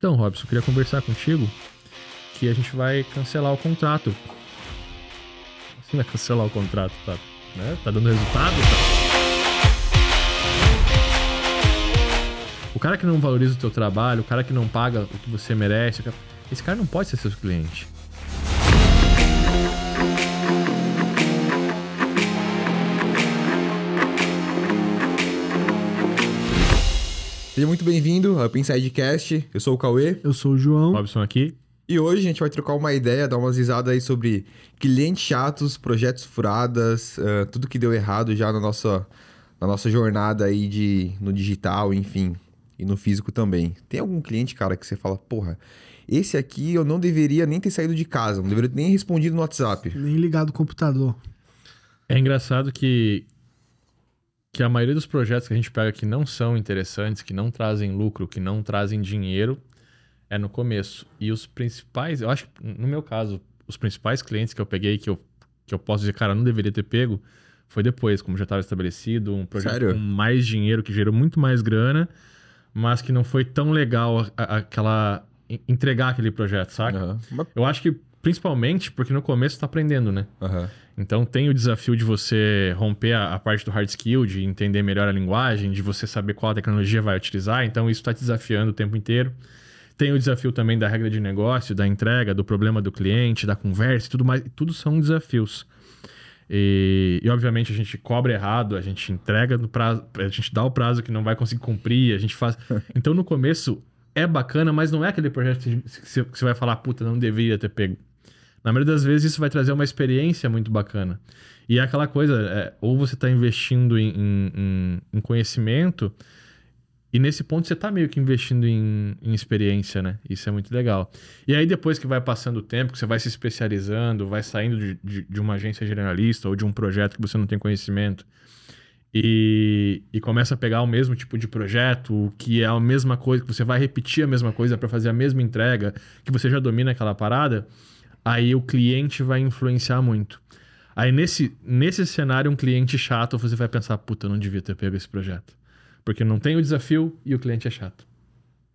Então, Robson, eu queria conversar contigo que a gente vai cancelar o contrato. Assim vai cancelar o contrato, tá? Né? Tá dando resultado? Tá? O cara que não valoriza o teu trabalho, o cara que não paga o que você merece, esse cara não pode ser seu cliente. Seja muito bem-vindo ao Pinsidecast. Eu sou o Cauê. Eu sou o João. Robson aqui. E hoje a gente vai trocar uma ideia, dar umas risadas aí sobre clientes chatos, projetos furadas, uh, tudo que deu errado já na nossa, na nossa jornada aí de, no digital, enfim, e no físico também. Tem algum cliente, cara, que você fala, porra, esse aqui eu não deveria nem ter saído de casa, não deveria nem respondido no WhatsApp. Nem ligado o computador. É engraçado que que a maioria dos projetos que a gente pega que não são interessantes, que não trazem lucro, que não trazem dinheiro, é no começo. E os principais, eu acho que no meu caso, os principais clientes que eu peguei que eu, que eu posso dizer, cara, não deveria ter pego, foi depois, como já estava estabelecido, um projeto Sério? com mais dinheiro, que gerou muito mais grana, mas que não foi tão legal a, aquela entregar aquele projeto, saca? Uhum. Eu acho que principalmente porque no começo está aprendendo, né? Uhum. Então tem o desafio de você romper a, a, parte do hard skill, de entender melhor a linguagem, de você saber qual tecnologia vai utilizar. Então isso está te desafiando o tempo inteiro. Tem o desafio também da regra de negócio, da entrega, do problema do cliente, da conversa e tudo mais. Tudo são desafios. E, e, obviamente a gente cobra errado, a gente entrega no prazo, a gente dá o prazo que não vai conseguir cumprir, a gente faz. Então no começo é bacana, mas não é aquele projeto que você vai falar, puta, não deveria ter pego. Na maioria das vezes isso vai trazer uma experiência muito bacana. E é aquela coisa, é, ou você está investindo em, em, em, conhecimento, e nesse ponto você está meio que investindo em, em, experiência, né? Isso é muito legal. E aí depois que vai passando o tempo, que você vai se especializando, vai saindo de, de, de uma agência generalista ou de um projeto que você não tem conhecimento, e, e, começa a pegar o mesmo tipo de projeto, que é a mesma coisa, que você vai repetir a mesma coisa para fazer a mesma entrega, que você já domina aquela parada, aí o cliente vai influenciar muito. Aí nesse, nesse cenário, um cliente chato, você vai pensar, puta, eu não devia ter pego esse projeto. Porque não tem o desafio e o cliente é chato.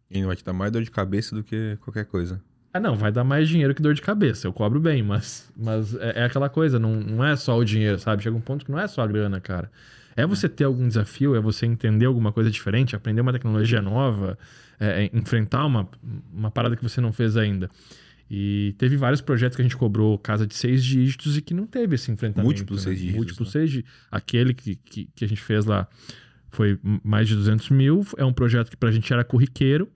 E não vai te dar mais dor de cabeça do que qualquer coisa. Ah, não, vai dar mais dinheiro que dor de cabeça. Eu cobro bem, mas, mas é, é aquela coisa, não, não é só o dinheiro, sabe? Chega um ponto que não é só a grana, cara. É você ter algum desafio, é você entender alguma coisa diferente, aprender uma tecnologia nova, é, é enfrentar uma, uma parada que você não fez ainda. E teve vários projetos que a gente cobrou casa de seis dígitos e que não teve esse enfrentamento. Múltiplos né? seis dígitos. Múltiplos né? seis dígitos. Aquele que, que, que, a gente fez lá foi mais de 200 mil. É um projeto que pra gente era corriqueiro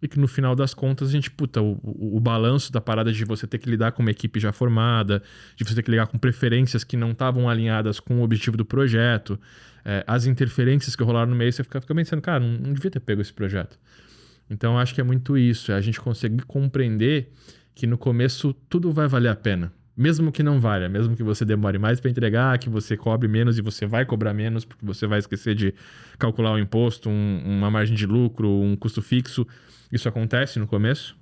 e que no final das contas a gente, puta, o, o, o, balanço da parada de você ter que lidar com uma equipe já formada, de você ter que lidar com preferências que não estavam alinhadas com o objetivo do projeto, é, as interferências que rolaram no meio, você fica, fica pensando, cara, não, não devia ter pego esse projeto. Então acho que é muito isso, é a gente conseguir compreender que no começo tudo vai valer a pena. Mesmo que não valha, mesmo que você demore mais para entregar, que você cobre menos e você vai cobrar menos, porque você vai esquecer de calcular o imposto, um, uma margem de lucro, um custo fixo. Isso acontece no começo,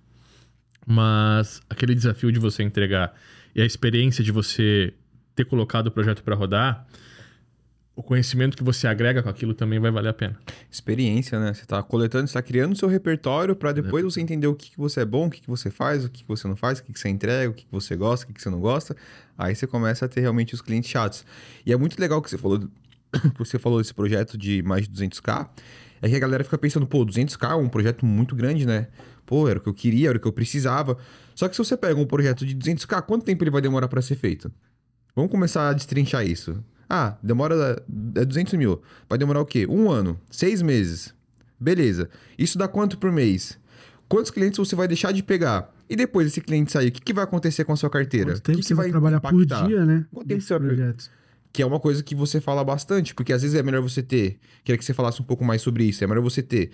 mas aquele desafio de você entregar e a experiência de você ter colocado o projeto para rodar, o conhecimento que você agrega com aquilo também vai valer a pena. Experiência, né? Você está coletando, está criando seu repertório para depois você entender o que, que você é bom, o que, que você faz, o que, que você não faz, o que, que você entrega, o que, que você gosta, o que, que você não gosta. Aí você começa a ter realmente os clientes chatos. E é muito legal que você falou, você falou desse projeto de mais de 200k. É que a galera fica pensando, pô, 200k é um projeto muito grande, né? Pô, era o que eu queria, era o que eu precisava. Só que se você pega um projeto de 200k, quanto tempo ele vai demorar para ser feito? Vamos começar a destrinchar isso. Ah, demora é 200 mil. Vai demorar o quê? Um ano, seis meses. Beleza. Isso dá quanto por mês? Quantos clientes você vai deixar de pegar? E depois esse cliente sair, o que, que vai acontecer com a sua carteira? Quanto tempo que, que você vai trabalhar impactar? por dia, né? Quanto tempo você vai... Que é uma coisa que você fala bastante, porque às vezes é melhor você ter. Queria que você falasse um pouco mais sobre isso. É melhor você ter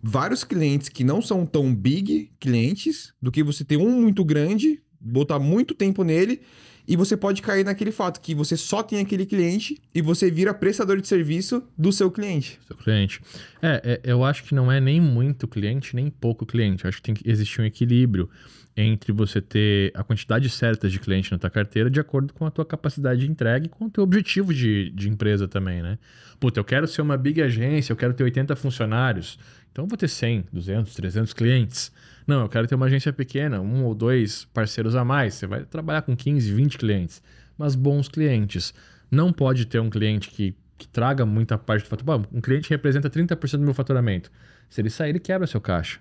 vários clientes que não são tão big clientes do que você ter um muito grande, botar muito tempo nele e você pode cair naquele fato que você só tem aquele cliente e você vira prestador de serviço do seu cliente. Seu cliente. É, é eu acho que não é nem muito cliente, nem pouco cliente. Eu acho que tem que existir um equilíbrio entre você ter a quantidade certa de cliente na tua carteira de acordo com a tua capacidade de entrega e com o teu objetivo de, de empresa também, né? Puta, eu quero ser uma big agência, eu quero ter 80 funcionários. Então eu vou ter 100, 200, 300 clientes. Não, eu quero ter uma agência pequena, um ou dois parceiros a mais. Você vai trabalhar com 15, 20 clientes, mas bons clientes. Não pode ter um cliente que, que traga muita parte do faturamento. Um cliente representa 30% do meu faturamento. Se ele sair, ele quebra seu caixa.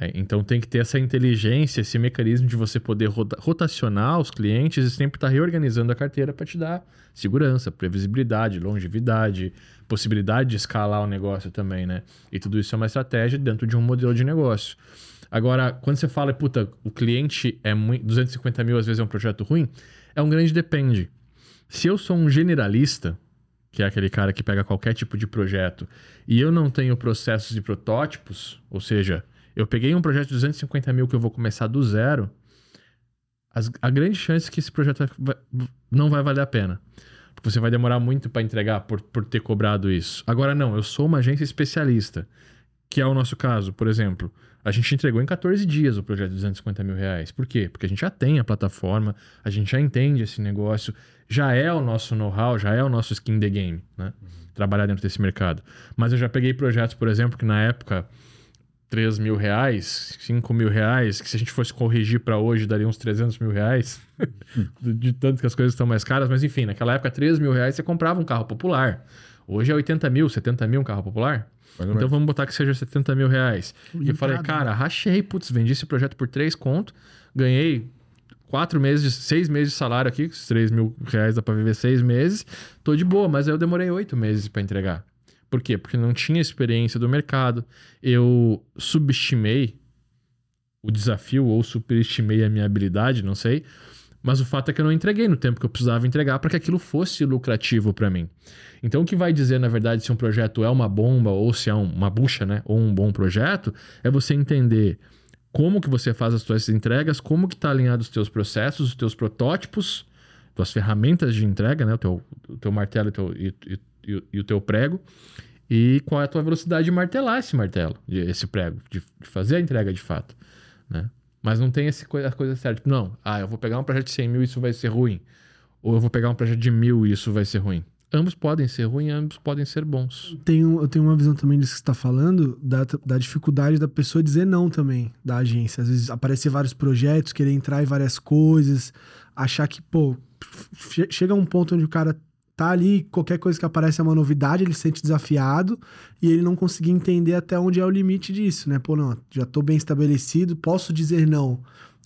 É, então tem que ter essa inteligência, esse mecanismo de você poder rotacionar os clientes e sempre estar tá reorganizando a carteira para te dar segurança, previsibilidade, longevidade, possibilidade de escalar o negócio também, né? E tudo isso é uma estratégia dentro de um modelo de negócio. Agora, quando você fala, puta, o cliente é muito, 250 mil, às vezes é um projeto ruim, é um grande depende. Se eu sou um generalista, que é aquele cara que pega qualquer tipo de projeto, e eu não tenho processos e protótipos, ou seja, eu peguei um projeto de 250 mil que eu vou começar do zero, as, a grande chance é que esse projeto vai, não vai valer a pena. Porque você vai demorar muito para entregar por, por ter cobrado isso. Agora, não, eu sou uma agência especialista, que é o nosso caso, por exemplo. A gente entregou em 14 dias o projeto de 250 mil reais. Por quê? Porque a gente já tem a plataforma, a gente já entende esse negócio, já é o nosso know-how, já é o nosso skin the game, né? Uhum. Trabalhar dentro desse mercado. Mas eu já peguei projetos, por exemplo, que na época 3 mil reais, 5 mil reais, que se a gente fosse corrigir para hoje daria uns 300 mil reais, de tanto que as coisas estão mais caras, mas enfim, naquela época 3 mil reais você comprava um carro popular. Hoje é 80 mil, 70 mil um carro popular. Então vamos botar que seja 70 mil reais. E eu falei, cara, rachei, putz, vendi esse projeto por 3 conto, ganhei quatro meses, seis meses de salário aqui, 3 mil reais dá para viver seis meses, tô de boa, mas aí eu demorei oito meses para entregar. Por quê? Porque não tinha experiência do mercado. Eu subestimei o desafio ou superestimei a minha habilidade, não sei. Mas o fato é que eu não entreguei no tempo que eu precisava entregar para que aquilo fosse lucrativo para mim. Então, o que vai dizer, na verdade, se um projeto é uma bomba ou se é uma bucha, né? Ou um bom projeto, é você entender como que você faz as suas entregas, como que está alinhado os teus processos, os teus protótipos, tuas ferramentas de entrega, né? O teu, o teu martelo o teu, e, e, e, e o teu prego. E qual é a tua velocidade de martelar esse martelo, esse prego, de, de fazer a entrega de fato, né? Mas não tem esse, a coisa certa. Não, ah, eu vou pegar um projeto de 100 mil e isso vai ser ruim. Ou eu vou pegar um projeto de mil e isso vai ser ruim. Ambos podem ser ruins, ambos podem ser bons. Tenho, eu tenho uma visão também disso que você está falando, da, da dificuldade da pessoa dizer não também, da agência. Às vezes aparecer vários projetos, querer entrar em várias coisas, achar que, pô, chega um ponto onde o cara tá ali, qualquer coisa que aparece é uma novidade, ele se sente desafiado e ele não conseguir entender até onde é o limite disso, né? Pô, não, já tô bem estabelecido, posso dizer não.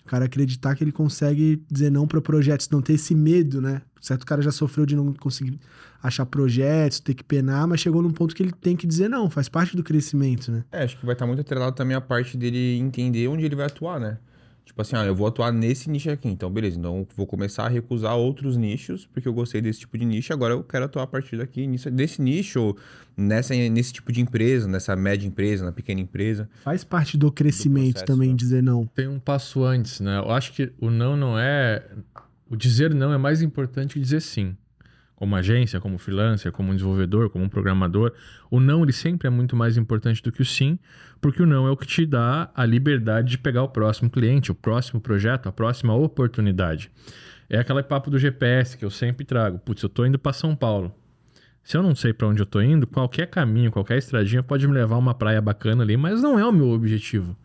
O cara acreditar que ele consegue dizer não para projetos, não ter esse medo, né? Certo, o cara já sofreu de não conseguir achar projetos, ter que penar, mas chegou num ponto que ele tem que dizer não, faz parte do crescimento, né? É, acho que vai estar muito atrelado também a parte dele entender onde ele vai atuar, né? Tipo assim, ah, eu vou atuar nesse nicho aqui, então beleza. Então vou começar a recusar outros nichos, porque eu gostei desse tipo de nicho, agora eu quero atuar a partir daqui, nisso, desse nicho, nessa, nesse tipo de empresa, nessa média empresa, na pequena empresa. Faz parte do crescimento do processo, também né? dizer não. Tem um passo antes, né? Eu acho que o não não é. O dizer não é mais importante que dizer sim como agência, como freelancer, como um desenvolvedor, como um programador, o não ele sempre é muito mais importante do que o sim, porque o não é o que te dá a liberdade de pegar o próximo cliente, o próximo projeto, a próxima oportunidade. É aquele papo do GPS que eu sempre trago. Putz, eu tô indo para São Paulo. Se eu não sei para onde eu tô indo, qualquer caminho, qualquer estradinha pode me levar a uma praia bacana ali, mas não é o meu objetivo.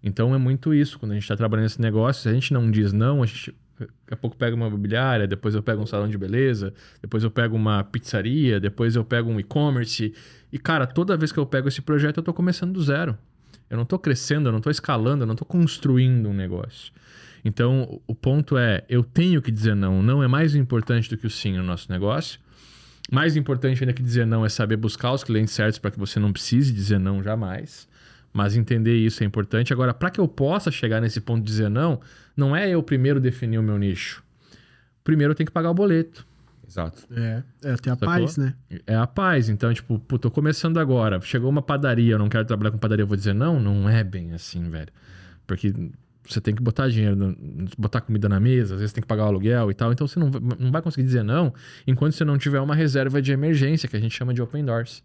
Então é muito isso. Quando a gente está trabalhando nesse negócio, se a gente não diz não, a gente Daqui a pouco pego uma imobiliária, depois eu pego um salão de beleza, depois eu pego uma pizzaria, depois eu pego um e-commerce. E, cara, toda vez que eu pego esse projeto, eu tô começando do zero. Eu não tô crescendo, eu não tô escalando, eu não tô construindo um negócio. Então, o ponto é, eu tenho que dizer não. Não é mais importante do que o sim no nosso negócio. Mais importante ainda que dizer não é saber buscar os clientes certos para que você não precise dizer não jamais. Mas entender isso é importante. Agora, para que eu possa chegar nesse ponto de dizer não, não é eu primeiro definir o meu nicho. Primeiro eu tenho que pagar o boleto. Exato. É, é ter a Sacou? paz, né? É a paz. Então, tipo, pô, tô começando agora. Chegou uma padaria, eu não quero trabalhar com padaria, eu vou dizer não? Não é bem assim, velho. Porque você tem que botar dinheiro, botar comida na mesa, às vezes tem que pagar o aluguel e tal. Então você não, não vai conseguir dizer não enquanto você não tiver uma reserva de emergência, que a gente chama de open doors.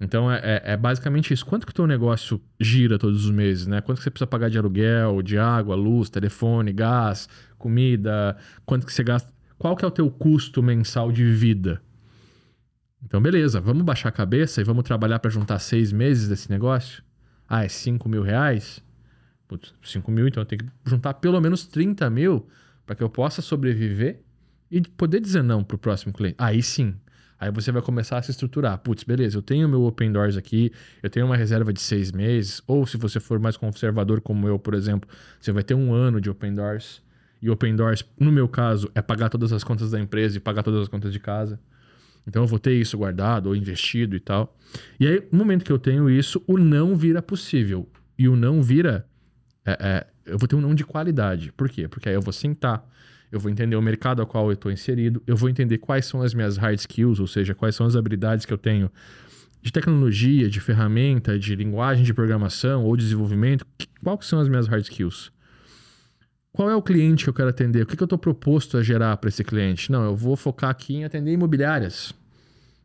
Então é, é, é, basicamente isso. Quanto que o teu negócio gira todos os meses, né? Quanto que você precisa pagar de aluguel, de água, luz, telefone, gás, comida? Quanto que você gasta? Qual que é o teu custo mensal de vida? Então, beleza, vamos baixar a cabeça e vamos trabalhar para juntar seis meses desse negócio? Ah, é 5 mil reais? Putz, 5 mil, então eu tenho que juntar pelo menos 30 mil para que eu possa sobreviver e poder dizer não para o próximo cliente. Aí sim. Aí você vai começar a se estruturar. Putz, beleza, eu tenho meu Open Doors aqui, eu tenho uma reserva de seis meses, ou se você for mais conservador como eu, por exemplo, você vai ter um ano de Open Doors. E Open Doors, no meu caso, é pagar todas as contas da empresa e pagar todas as contas de casa. Então eu vou ter isso guardado ou investido e tal. E aí, no momento que eu tenho isso, o não vira possível. E o não vira. É, é, eu vou ter um não de qualidade. Por quê? Porque aí eu vou sentar, eu vou entender o mercado ao qual eu estou inserido, eu vou entender quais são as minhas hard skills, ou seja, quais são as habilidades que eu tenho de tecnologia, de ferramenta, de linguagem de programação ou desenvolvimento. Quais são as minhas hard skills? Qual é o cliente que eu quero atender? O que, que eu estou proposto a gerar para esse cliente? Não, eu vou focar aqui em atender imobiliárias.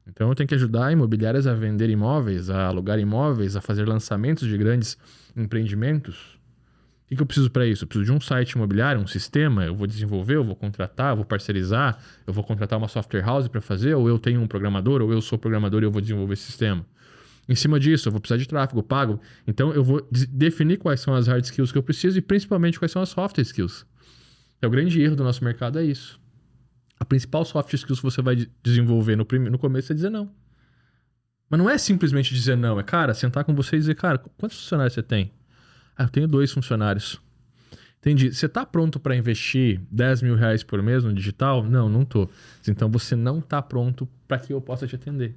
Então eu tenho que ajudar imobiliárias a vender imóveis, a alugar imóveis, a fazer lançamentos de grandes empreendimentos. O que, que eu preciso para isso? Eu preciso de um site imobiliário, um sistema. Eu vou desenvolver, eu vou contratar, eu vou parcerizar, eu vou contratar uma software house para fazer, ou eu tenho um programador, ou eu sou programador e eu vou desenvolver esse sistema. Em cima disso, eu vou precisar de tráfego pago. Então, eu vou definir quais são as hard skills que eu preciso e principalmente quais são as soft skills. É o grande erro do nosso mercado é isso. A principal soft skills que você vai desenvolver no, no começo é dizer não. Mas não é simplesmente dizer não, é, cara, sentar com você e dizer, cara, quantos funcionários você tem? Ah, eu tenho dois funcionários. Entendi. Você está pronto para investir 10 mil reais por mês no digital? Não, não tô. Então você não está pronto para que eu possa te atender.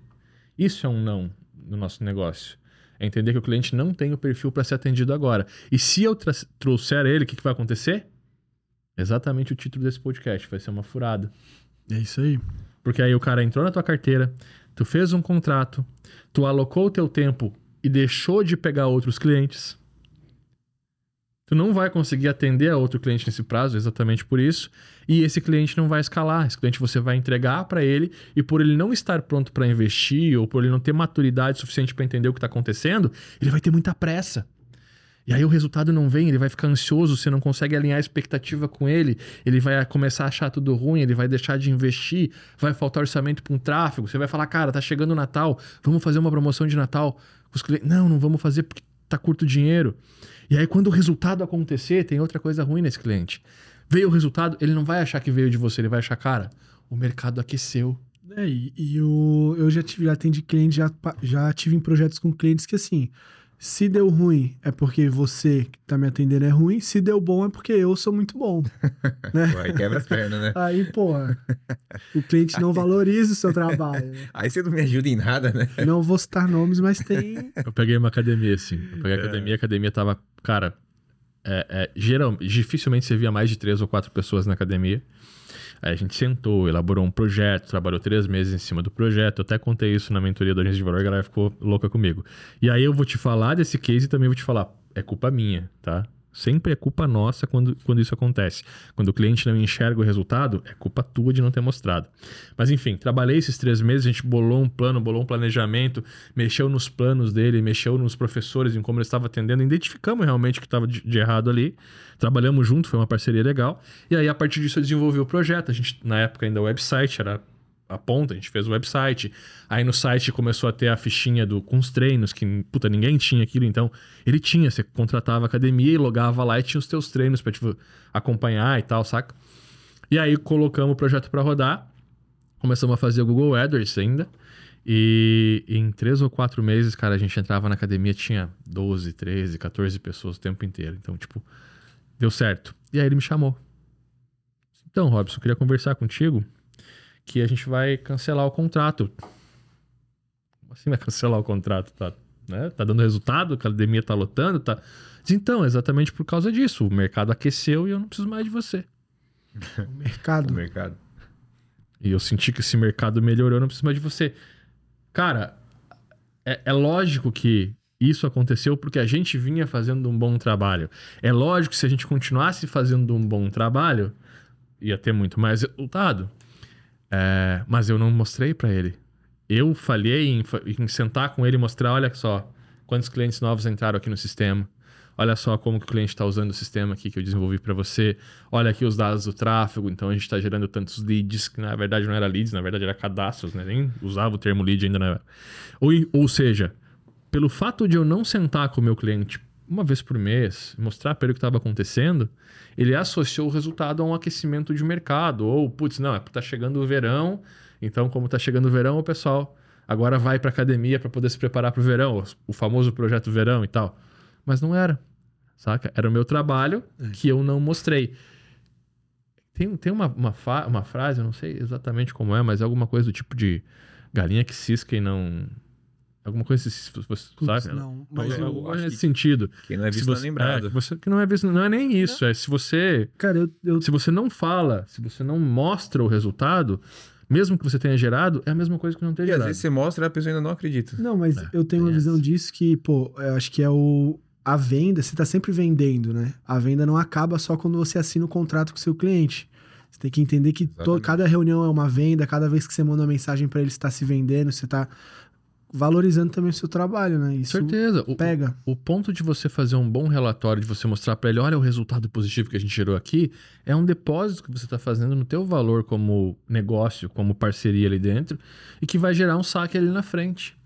Isso é um não no nosso negócio. É entender que o cliente não tem o perfil para ser atendido agora. E se eu trouxer ele, o que, que vai acontecer? Exatamente o título desse podcast. Vai ser uma furada. É isso aí. Porque aí o cara entrou na tua carteira, tu fez um contrato, tu alocou o teu tempo e deixou de pegar outros clientes tu não vai conseguir atender a outro cliente nesse prazo, exatamente por isso, e esse cliente não vai escalar. Esse cliente você vai entregar para ele e por ele não estar pronto para investir ou por ele não ter maturidade suficiente para entender o que está acontecendo, ele vai ter muita pressa. E aí o resultado não vem, ele vai ficar ansioso, você não consegue alinhar a expectativa com ele, ele vai começar a achar tudo ruim, ele vai deixar de investir, vai faltar orçamento para um tráfego, você vai falar, cara, tá chegando o Natal, vamos fazer uma promoção de Natal. Os clientes, não, não vamos fazer porque tá curto dinheiro. E aí, quando o resultado acontecer, tem outra coisa ruim nesse cliente. Veio o resultado, ele não vai achar que veio de você, ele vai achar, cara, o mercado aqueceu. É, e, e o, eu já tive, já atendi cliente, já, já tive em projetos com clientes que assim, se deu ruim, é porque você que tá me atendendo é ruim. Se deu bom, é porque eu sou muito bom. né? Aí quebra as pernas, né? Aí, porra, o cliente não valoriza o seu trabalho. Né? Aí você não me ajuda em nada, né? Não vou citar nomes, mas tem. Eu peguei uma academia, assim. Eu peguei a é. academia, a academia tava. Cara, é, é, geral, dificilmente você via mais de três ou quatro pessoas na academia. Aí a gente sentou, elaborou um projeto, trabalhou três meses em cima do projeto. Eu até contei isso na mentoria da agência de valor, a galera ficou louca comigo. E aí eu vou te falar desse case e também vou te falar, é culpa minha, tá? Sempre é culpa nossa quando, quando isso acontece. Quando o cliente não enxerga o resultado, é culpa tua de não ter mostrado. Mas enfim, trabalhei esses três meses, a gente bolou um plano, bolou um planejamento, mexeu nos planos dele, mexeu nos professores, em como ele estava atendendo, identificamos realmente o que estava de, de, errado ali. Trabalhamos junto, foi uma parceria legal. E aí, a partir disso, eu desenvolvi o projeto. A gente, na época, ainda o website era a ponta, a gente fez o website. Aí no site começou a ter a fichinha do, com os treinos, que puta, ninguém tinha aquilo, então ele tinha, você contratava a academia e logava lá e tinha os teus treinos para tipo, acompanhar e tal, saca? E aí colocamos o projeto para rodar, começamos a fazer o Google AdWords ainda. E em três ou quatro meses, cara, a gente entrava na academia, tinha 12, 13, 14 pessoas o tempo inteiro. Então, tipo, deu certo. E aí ele me chamou. Então, Robson, queria conversar contigo que a gente vai cancelar o contrato. Como assim vai cancelar o contrato? Tá, né? tá dando resultado, a academia tá lotando, tá. Então, exatamente por causa disso. O mercado aqueceu e eu não preciso mais de você. O mercado. o mercado. E eu senti que esse mercado melhorou, eu não preciso mais de você. Cara, é, é lógico que isso aconteceu porque a gente vinha fazendo um bom trabalho. É lógico que se a gente continuasse fazendo um bom trabalho, ia ter muito mais resultado. É, mas eu não mostrei para ele. Eu falhei em, em, sentar com ele e mostrar, olha só, quantos clientes novos entraram aqui no sistema. Olha só como o cliente está usando o sistema aqui que eu desenvolvi para você. Olha aqui os dados do tráfego. Então a gente está gerando tantos leads, que na verdade não era leads, na verdade era cadastros, né? Nem usava o termo lead ainda. Na... Ou, ou seja, pelo fato de eu não sentar com o meu cliente uma vez por mês, mostrar para ele o que estava acontecendo, ele associou o resultado a um aquecimento de mercado. Ou, putz, não, é tá chegando o verão, então, como tá chegando o verão, o pessoal agora vai para academia para poder se preparar para o verão, o famoso projeto verão e tal. Mas não era, saca? Era o meu trabalho é. que eu não mostrei. Tem, tem uma, uma, uma frase, eu não sei exatamente como é, mas é alguma coisa do tipo de galinha que cisca e não Alguma coisa assim, você Puts, sabe? Não, mas eu, eu nesse sentido. Quem não é visto se você, não é lembrado. É, você, que não é visto, não é nem isso. É se você. Cara, eu, eu... Se você não fala, se você não mostra o resultado, mesmo que você tenha gerado, é a mesma coisa que não ter e gerado. E às vezes você mostra e a pessoa ainda não acredita. Não, mas é, eu tenho uma visão disso que, pô, eu acho que é o. A venda, você tá sempre vendendo, né? A venda não acaba só quando você assina o contrato com o seu cliente. Você tem que entender que to, cada reunião é uma venda, cada vez que você manda uma mensagem para ele, você está se vendendo, você está valorizando também o seu trabalho, né? Isso Certeza. Pega. O, o, ponto de você fazer um bom relatório, de você mostrar para ele, olha o resultado positivo que a gente gerou aqui, é um depósito que você está fazendo no teu valor como negócio, como parceria ali dentro, e que vai gerar um saque ali na frente.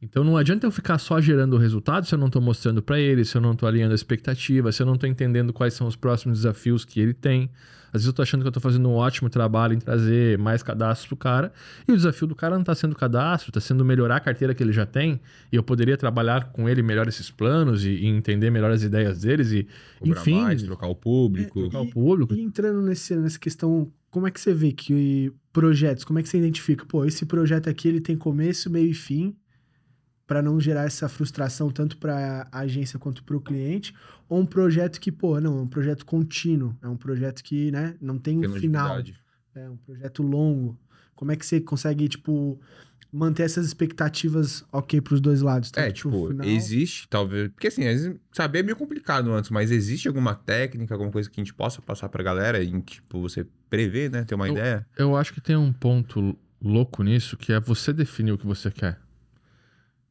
Então não adianta eu ficar só gerando o resultado se eu não estou mostrando para ele, se eu não estou alinhando a expectativa, se eu não estou entendendo quais são os próximos desafios que ele tem. Às vezes eu tô achando que eu tô fazendo um ótimo trabalho em trazer mais cadastros pro cara, e o desafio do cara não tá sendo cadastro, tá sendo melhorar a carteira que ele já tem, e eu poderia trabalhar com ele melhor esses planos e, e entender melhor as ideias deles e, Cobrar enfim, mais, trocar o público, é, trocar o público. E entrando nesse, nessa questão, como é que você vê que projetos, como é que você identifica, pô, esse projeto aqui ele tem começo, meio e fim, para não gerar essa frustração tanto para a agência quanto para o cliente, ou um projeto que, pô, não, é um projeto contínuo, é um projeto que, né, não tem um final. É um projeto longo. Como é que você consegue, tipo, manter essas expectativas ok para os dois lados? é, tipo, final... existe, talvez. Porque assim, saber é meio complicado antes, mas existe alguma técnica, alguma coisa que a gente possa passar pra galera em que, tipo, você prevê, né? Ter uma eu, ideia? Eu acho que tem um ponto louco nisso, que é você definir o que você quer.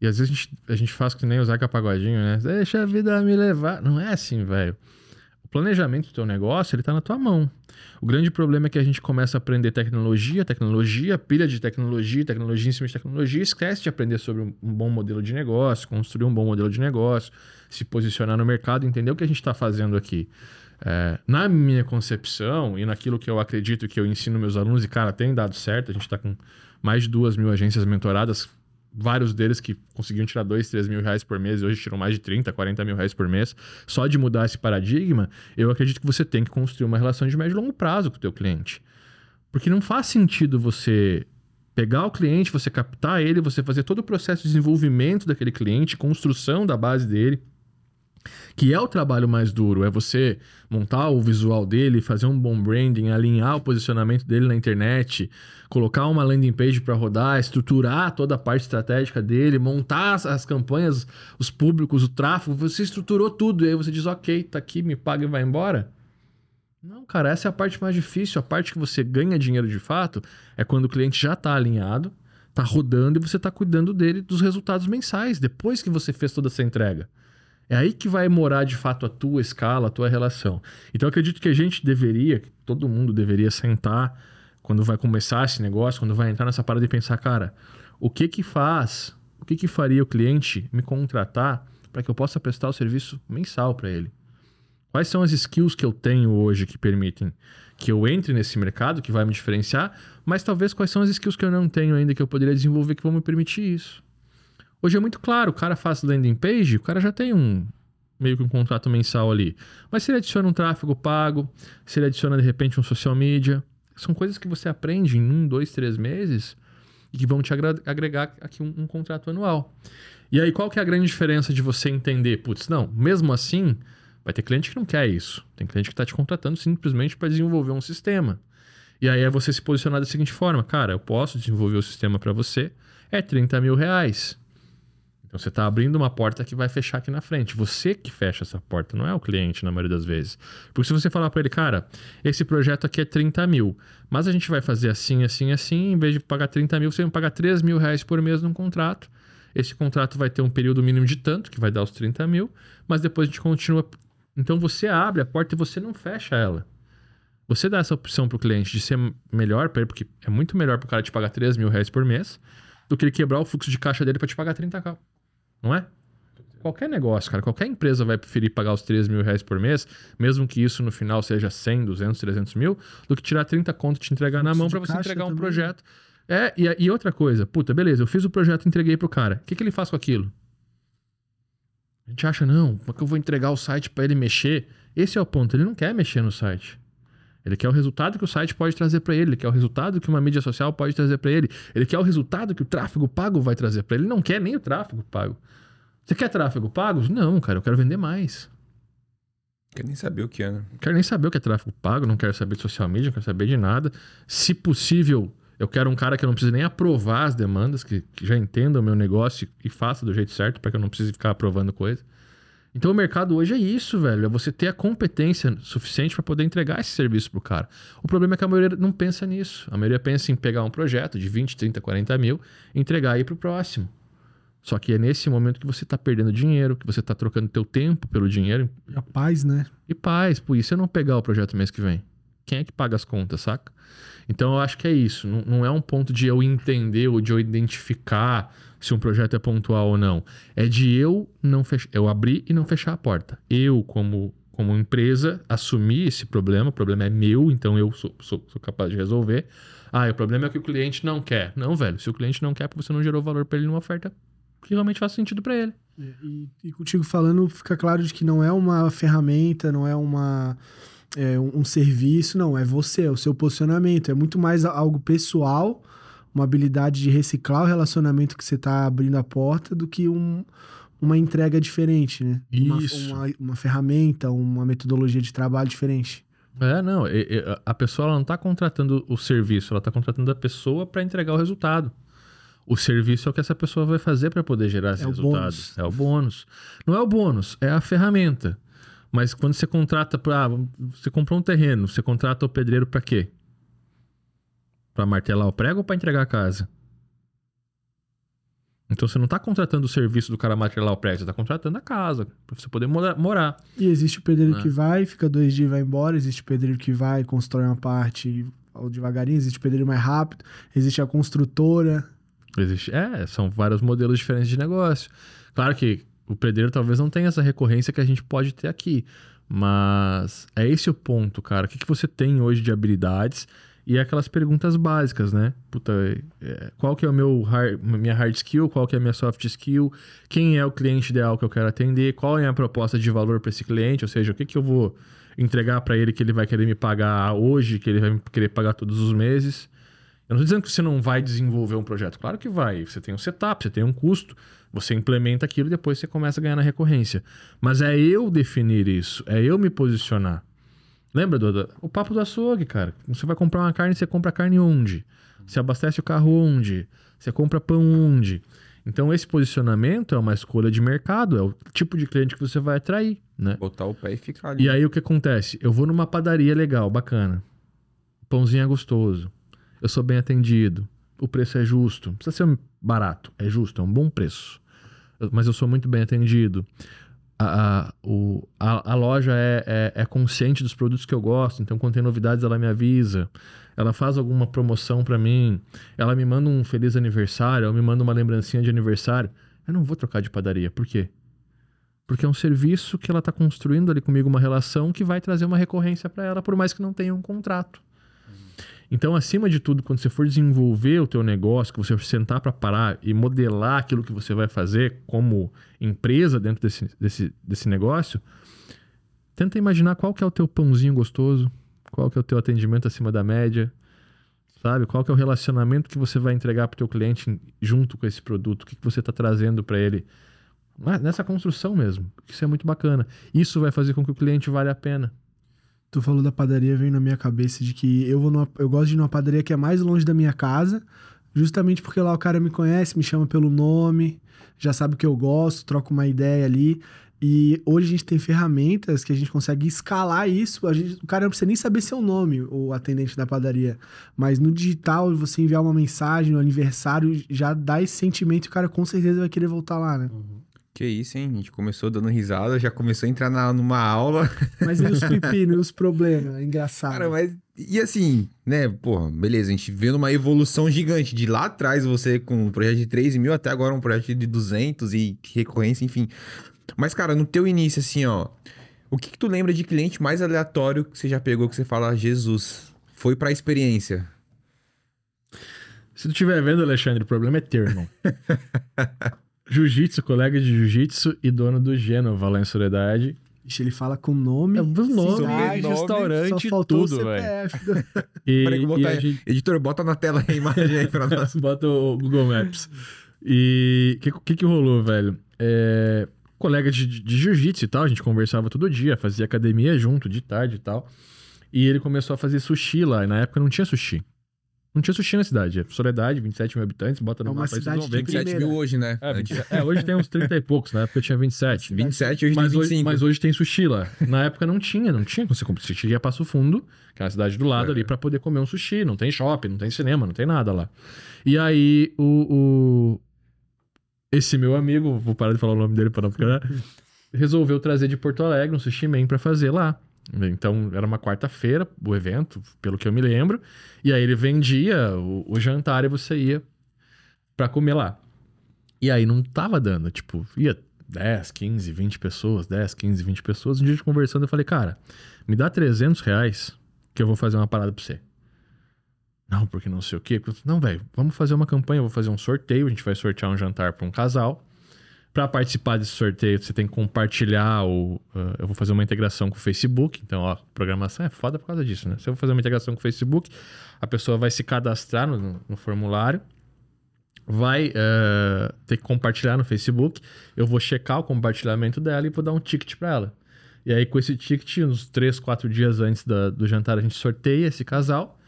E às vezes a gente, a gente faz que nem o Zeca né? Deixa a vida me levar. Não é assim, velho. O planejamento do teu negócio, ele tá na tua mão. O grande problema é que a gente começa a aprender tecnologia, tecnologia, pilha de tecnologia, tecnologia em cima de tecnologia, esquece de aprender sobre um bom modelo de negócio, construir um bom modelo de negócio, se posicionar no mercado, entender o que a gente está fazendo aqui. É, na minha concepção e naquilo que eu acredito que eu ensino meus alunos, e cara, tem dado certo, a gente está com mais de duas mil agências mentoradas vários deles que conseguiam tirar 2, 3 mil reais por mês e hoje tiram mais de 30, 40 mil reais por mês. Só de mudar esse paradigma, eu acredito que você tem que construir uma relação de médio e longo prazo com o teu cliente. Porque não faz sentido você pegar o cliente, você captar ele, você fazer todo o processo de desenvolvimento daquele cliente, construção da base dele, que é o trabalho mais duro, é você montar o visual dele, fazer um bom branding, alinhar o posicionamento dele na internet, colocar uma landing page para rodar, estruturar toda a parte estratégica dele, montar as, as, campanhas, os públicos, o tráfego, você estruturou tudo e aí você diz, ok, tá aqui, me paga e vai embora. Não, cara, essa é a parte mais difícil. A parte que você ganha dinheiro de fato é quando o cliente já está alinhado, está rodando e você está cuidando dele dos resultados mensais, depois que você fez toda essa entrega. É aí que vai morar de fato a tua escala, a tua relação. Então acredito que a gente deveria, todo mundo deveria sentar quando vai começar esse negócio, quando vai entrar nessa parada e pensar, cara, o que que faz, o que que faria o cliente me contratar para que eu possa prestar o serviço mensal para ele? Quais são as skills que eu tenho hoje que permitem que eu entre nesse mercado, que vai me diferenciar, mas talvez quais são as skills que eu não tenho ainda que eu poderia desenvolver que vão me permitir isso? Hoje é muito claro, o cara faz landing page, o cara já tem um meio que um contrato mensal ali. Mas se ele adiciona um tráfego pago, se ele adiciona de repente um social media, são coisas que você aprende em um, dois, três meses e que vão te agregar aqui um, um contrato anual. E aí, qual que é a grande diferença de você entender? Putz, não, mesmo assim, vai ter cliente que não quer isso. Tem cliente que está te contratando simplesmente para desenvolver um sistema. E aí é você se posicionar da seguinte forma: cara, eu posso desenvolver o sistema para você, é 30 mil reais. Então você está abrindo uma porta que vai fechar aqui na frente. Você que fecha essa porta, não é o cliente na maioria das vezes. Porque se você falar para ele, cara, esse projeto aqui é 30 mil, mas a gente vai fazer assim, assim, assim, em vez de pagar 30 mil, você vai pagar 3 mil reais por mês num contrato. Esse contrato vai ter um período mínimo de tanto, que vai dar os 30 mil, mas depois a gente continua. Então você abre a porta e você não fecha ela. Você dá essa opção para o cliente de ser melhor para ele, porque é muito melhor para o cara te pagar 3 mil reais por mês do que ele quebrar o fluxo de caixa dele para te pagar 30k. Não é? Qualquer negócio, cara, qualquer empresa vai preferir pagar os 3 mil reais por mês, mesmo que isso no final seja 100, 200, 300 mil, do que tirar 30 conto e te entregar na mão para você entregar um também. projeto. É, e, e outra coisa, puta, beleza, eu fiz o projeto e entreguei pro cara. O que, que ele faz com aquilo? A gente acha, não, como é que eu vou entregar o site para ele mexer? Esse é o ponto, ele não quer mexer no site. Ele quer o resultado que o site pode trazer para ele, ele quer o resultado que uma mídia social pode trazer para ele, ele quer o resultado que o tráfego pago vai trazer para ele. Ele não quer nem o tráfego pago. Você quer tráfego pago? Não, cara, eu quero vender mais. Quer nem saber o que é, né? Quero nem saber o que é tráfego pago, não quero saber de social media, não quero saber de nada. Se possível, eu quero um cara que eu não precise nem aprovar as demandas, que, que já entenda o meu negócio e faça do jeito certo, para que eu não precise ficar aprovando coisa. Então o mercado hoje é isso, velho. É você ter a competência suficiente para poder entregar esse serviço pro cara. O problema é que a maioria não pensa nisso. A maioria pensa em pegar um projeto de 20, 30, 40 mil, entregar aí pro próximo. Só que é nesse momento que você tá perdendo dinheiro, que você tá trocando teu tempo pelo dinheiro E a paz, né? e paz, por isso eu não pegar o projeto mês que vem. Quem é que paga as contas, saca? Então eu acho que é isso. Não, não é um ponto de eu entender ou de eu identificar se um projeto é pontual ou não. É de eu não fechar, eu abrir e não fechar a porta. Eu, como, como empresa, assumir esse problema. O problema é meu, então eu sou, sou, sou capaz de resolver. Ah, o problema é que o cliente não quer. Não, velho. Se o cliente não quer, é porque você não gerou valor para ele numa oferta que realmente faz sentido para ele. E, e contigo falando, fica claro de que não é uma ferramenta, não é uma é, um, um serviço, não, é você, é o seu posicionamento. É muito mais algo pessoal, uma habilidade de reciclar o relacionamento que você está abrindo a porta do que um, uma entrega diferente, né? Uma- Isso. Uma, uma ferramenta, uma metodologia de trabalho diferente. É, não. a pessoa ela não está contratando o serviço, ela está contratando a pessoa para entregar o resultado. O serviço é o que essa pessoa vai fazer para poder gerar esses É o resultados. bônus. É o bônus. Não é o bônus, é a ferramenta. Mas quando você contrata para. Você comprou um terreno, você contrata o pedreiro para quê? Para martelar o prego ou para entregar a casa? Então você não está contratando o serviço do cara martelar o prego, você está contratando a casa, para você poder mora- morar. E existe o pedreiro É. que vai, fica dois dias e vai embora. Existe o pedreiro que vai, constrói uma parte ao devagarinho. Existe o pedreiro mais rápido. Existe a construtora. Existe, é, são vários modelos diferentes de negócio. Claro que o pedreiro talvez não tenha essa recorrência que a gente pode ter aqui, mas é esse o ponto, cara. O que, que você tem hoje de habilidades e aquelas perguntas básicas, né? Puta, é, qual que é o meu hard, minha hard skill, qual que é a minha soft skill, quem é o cliente ideal que eu quero atender, qual é a proposta de valor para esse cliente, ou seja, o que, que eu vou entregar para ele que ele vai querer me pagar hoje, que ele vai querer pagar todos os meses. Eu não estou dizendo que você não vai desenvolver um projeto. Claro que vai. Você tem um setup, você tem um custo, você implementa aquilo e depois você começa a ganhar na recorrência. Mas é eu definir isso, é eu me posicionar. Lembra do, o papo do açougue, cara? Você vai comprar uma carne, você compra carne onde? Você abastece o carro onde? Você compra pão onde? Então esse posicionamento é uma escolha de mercado, é o tipo de cliente que você vai atrair, né? Botar o pé e ficar ali. E aí o que acontece? Eu vou numa padaria legal, bacana. Pãozinho é gostoso. Eu sou bem atendido. O preço é justo. Não precisa ser barato, é justo, é um bom preço. Mas eu sou muito bem atendido. A, a, o- a- a loja é, é- é consciente dos produtos que eu gosto, então quando tem novidades ela me avisa. Ela faz alguma promoção pra mim. Ela me manda um feliz aniversário, ou me manda uma lembrancinha de aniversário. Eu não vou trocar de padaria. Por quê? Porque é um serviço que ela está construindo ali comigo uma relação que vai trazer uma recorrência para ela, por mais que não tenha um contrato. Então, acima de tudo, quando você for desenvolver o teu negócio, que você sentar para parar e modelar aquilo que você vai fazer como empresa dentro desse, desse, desse negócio, tenta imaginar qual que é o teu pãozinho gostoso, qual que é o teu atendimento acima da média, sabe? Qual que é o relacionamento que você vai entregar para o teu cliente junto com esse produto, o que, que você está trazendo para ele nessa construção mesmo. Isso é muito bacana. Isso vai fazer com que o cliente vale a pena. Tu falou da padaria, veio na minha cabeça de que eu vou numa, eu gosto de ir numa padaria que é mais longe da minha casa, justamente porque lá o cara me conhece, me chama pelo nome, já sabe o que eu gosto, troca uma ideia ali. E hoje a gente tem ferramentas que a gente consegue escalar isso. A gente, o cara não precisa nem saber seu nome, o atendente da padaria. Mas no digital, você enviar uma mensagem no aniversário, já dá esse sentimento e o cara com certeza vai querer voltar lá, né? Que isso, hein? A gente começou dando risada, já começou a entrar na, numa aula. Mas e os pepinos, e os problemas? É engraçado. Cara, mas E assim, né, porra, beleza, a gente vendo uma evolução gigante de lá atrás, você com um projeto de 3 mil até agora um projeto de 200 e recorrência, enfim. Mas, cara, no teu início, assim, ó, o que, que tu lembra de cliente mais aleatório que você já pegou que você fala, Jesus, foi pra experiência? Se tu estiver vendo, Alexandre, o problema é teu, irmão. jiu-jitsu, colega de jiu-jitsu e dono do Genova lá em Soledade. Ixi, ele fala com nome, É o nome, cidade, nome, restaurante, só faltou tudo, velho. E, e gente- Editor, bota na tela a imagem aí pra nós. Bota o Google Maps. E o que, que que rolou, velho? É, colega de, de jiu-jitsu e tal, a gente conversava todo dia, fazia academia junto, de tarde e tal. E ele começou a fazer sushi lá, e na época não tinha sushi. Não tinha sushi na cidade. É Soledade, 27 mil habitantes, bota no É uma mapa aí, vocês cidade vão ver de que... primeira. 27 mil hoje, né? É, 27 é, hoje tem uns 30 e poucos, na época eu tinha 27. 27 hoje Mas tem hoje, 25. mas hoje tem sushi lá. Na época não tinha, não tinha. Você compra- você ia Passo Fundo, que é a cidade do lado É. ali, pra poder comer um sushi. Não tem shopping, não tem cinema, não tem nada lá. E aí, o, o- esse meu amigo, vou parar de falar o nome dele pra não ficar. resolveu trazer de Porto Alegre um sushi man pra fazer lá. Então, era uma quarta-feira o evento, pelo que eu me lembro. E aí ele vendia o, o jantar e você ia pra comer lá. E aí não tava dando, tipo, ia 10, 15, 20 pessoas, 10, 15, 20 pessoas. Um dia conversando, eu falei, cara, me dá 300 reais que eu vou fazer uma parada pra você. Não, porque não sei o quê. Não, velho, vamos fazer uma campanha, vou fazer um sorteio, a gente vai sortear um jantar pra um casal. Pra participar desse sorteio, você tem que compartilhar o. ah, eu vou fazer uma integração com o Facebook. Então, ó, programação é foda por causa disso, né? Se eu vou fazer uma integração com o Facebook, a pessoa vai se cadastrar no- no- formulário vai eh, ter que compartilhar no Facebook. Eu vou checar o compartilhamento dela e vou dar um ticket para ela. E aí, com esse ticket, uns 3, 4 dias antes da- do jantar, a gente sorteia esse casal,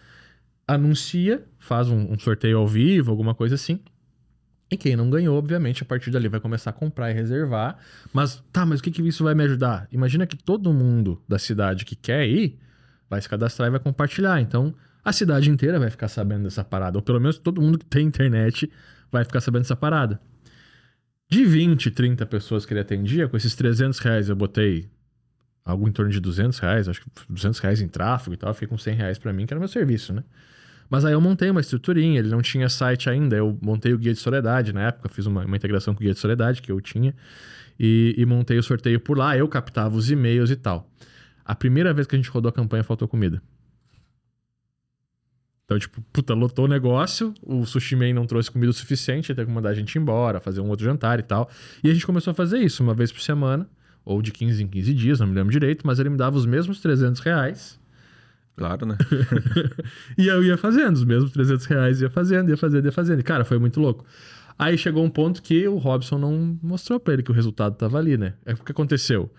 anuncia, faz um, um sorteio ao vivo, alguma coisa assim. E quem não ganhou, obviamente, a partir dali vai começar a comprar e reservar. Mas, tá, mas o que, que isso vai me ajudar? Imagina que todo mundo da cidade que quer ir vai se cadastrar e vai compartilhar. Então, a cidade inteira vai ficar sabendo dessa parada. Ou pelo menos todo mundo que tem internet vai ficar sabendo dessa parada. De 20, 30 pessoas que ele atendia, com esses 300 reais eu botei algo em torno de 200 reais, acho que 200 reais em tráfego e tal, fiquei com 100 reais pra mim, que era meu serviço, né? Mas aí eu montei uma estruturinha, ele não tinha site ainda, eu montei o Guia de Soledade na época, fiz uma, uma integração com o Guia de Soledade que eu tinha, e, e montei o sorteio por lá, eu captava os e-mails e tal. A primeira vez que a gente rodou a campanha, faltou comida. Então, tipo, puta, lotou o negócio, o sushi man não trouxe comida o suficiente, teve que mandar a gente embora, fazer um outro jantar e tal. E a gente começou a fazer isso uma vez por semana, ou de 15 em 15 dias, não me lembro direito, mas ele me dava os mesmos 300 reais. Claro, né? E eu ia fazendo, os mesmos 300 reais, ia fazendo, ia fazendo, ia fazendo. E, cara, foi muito louco. Aí chegou um ponto que o Robson não mostrou pra ele que o resultado tava ali, né? É o que aconteceu.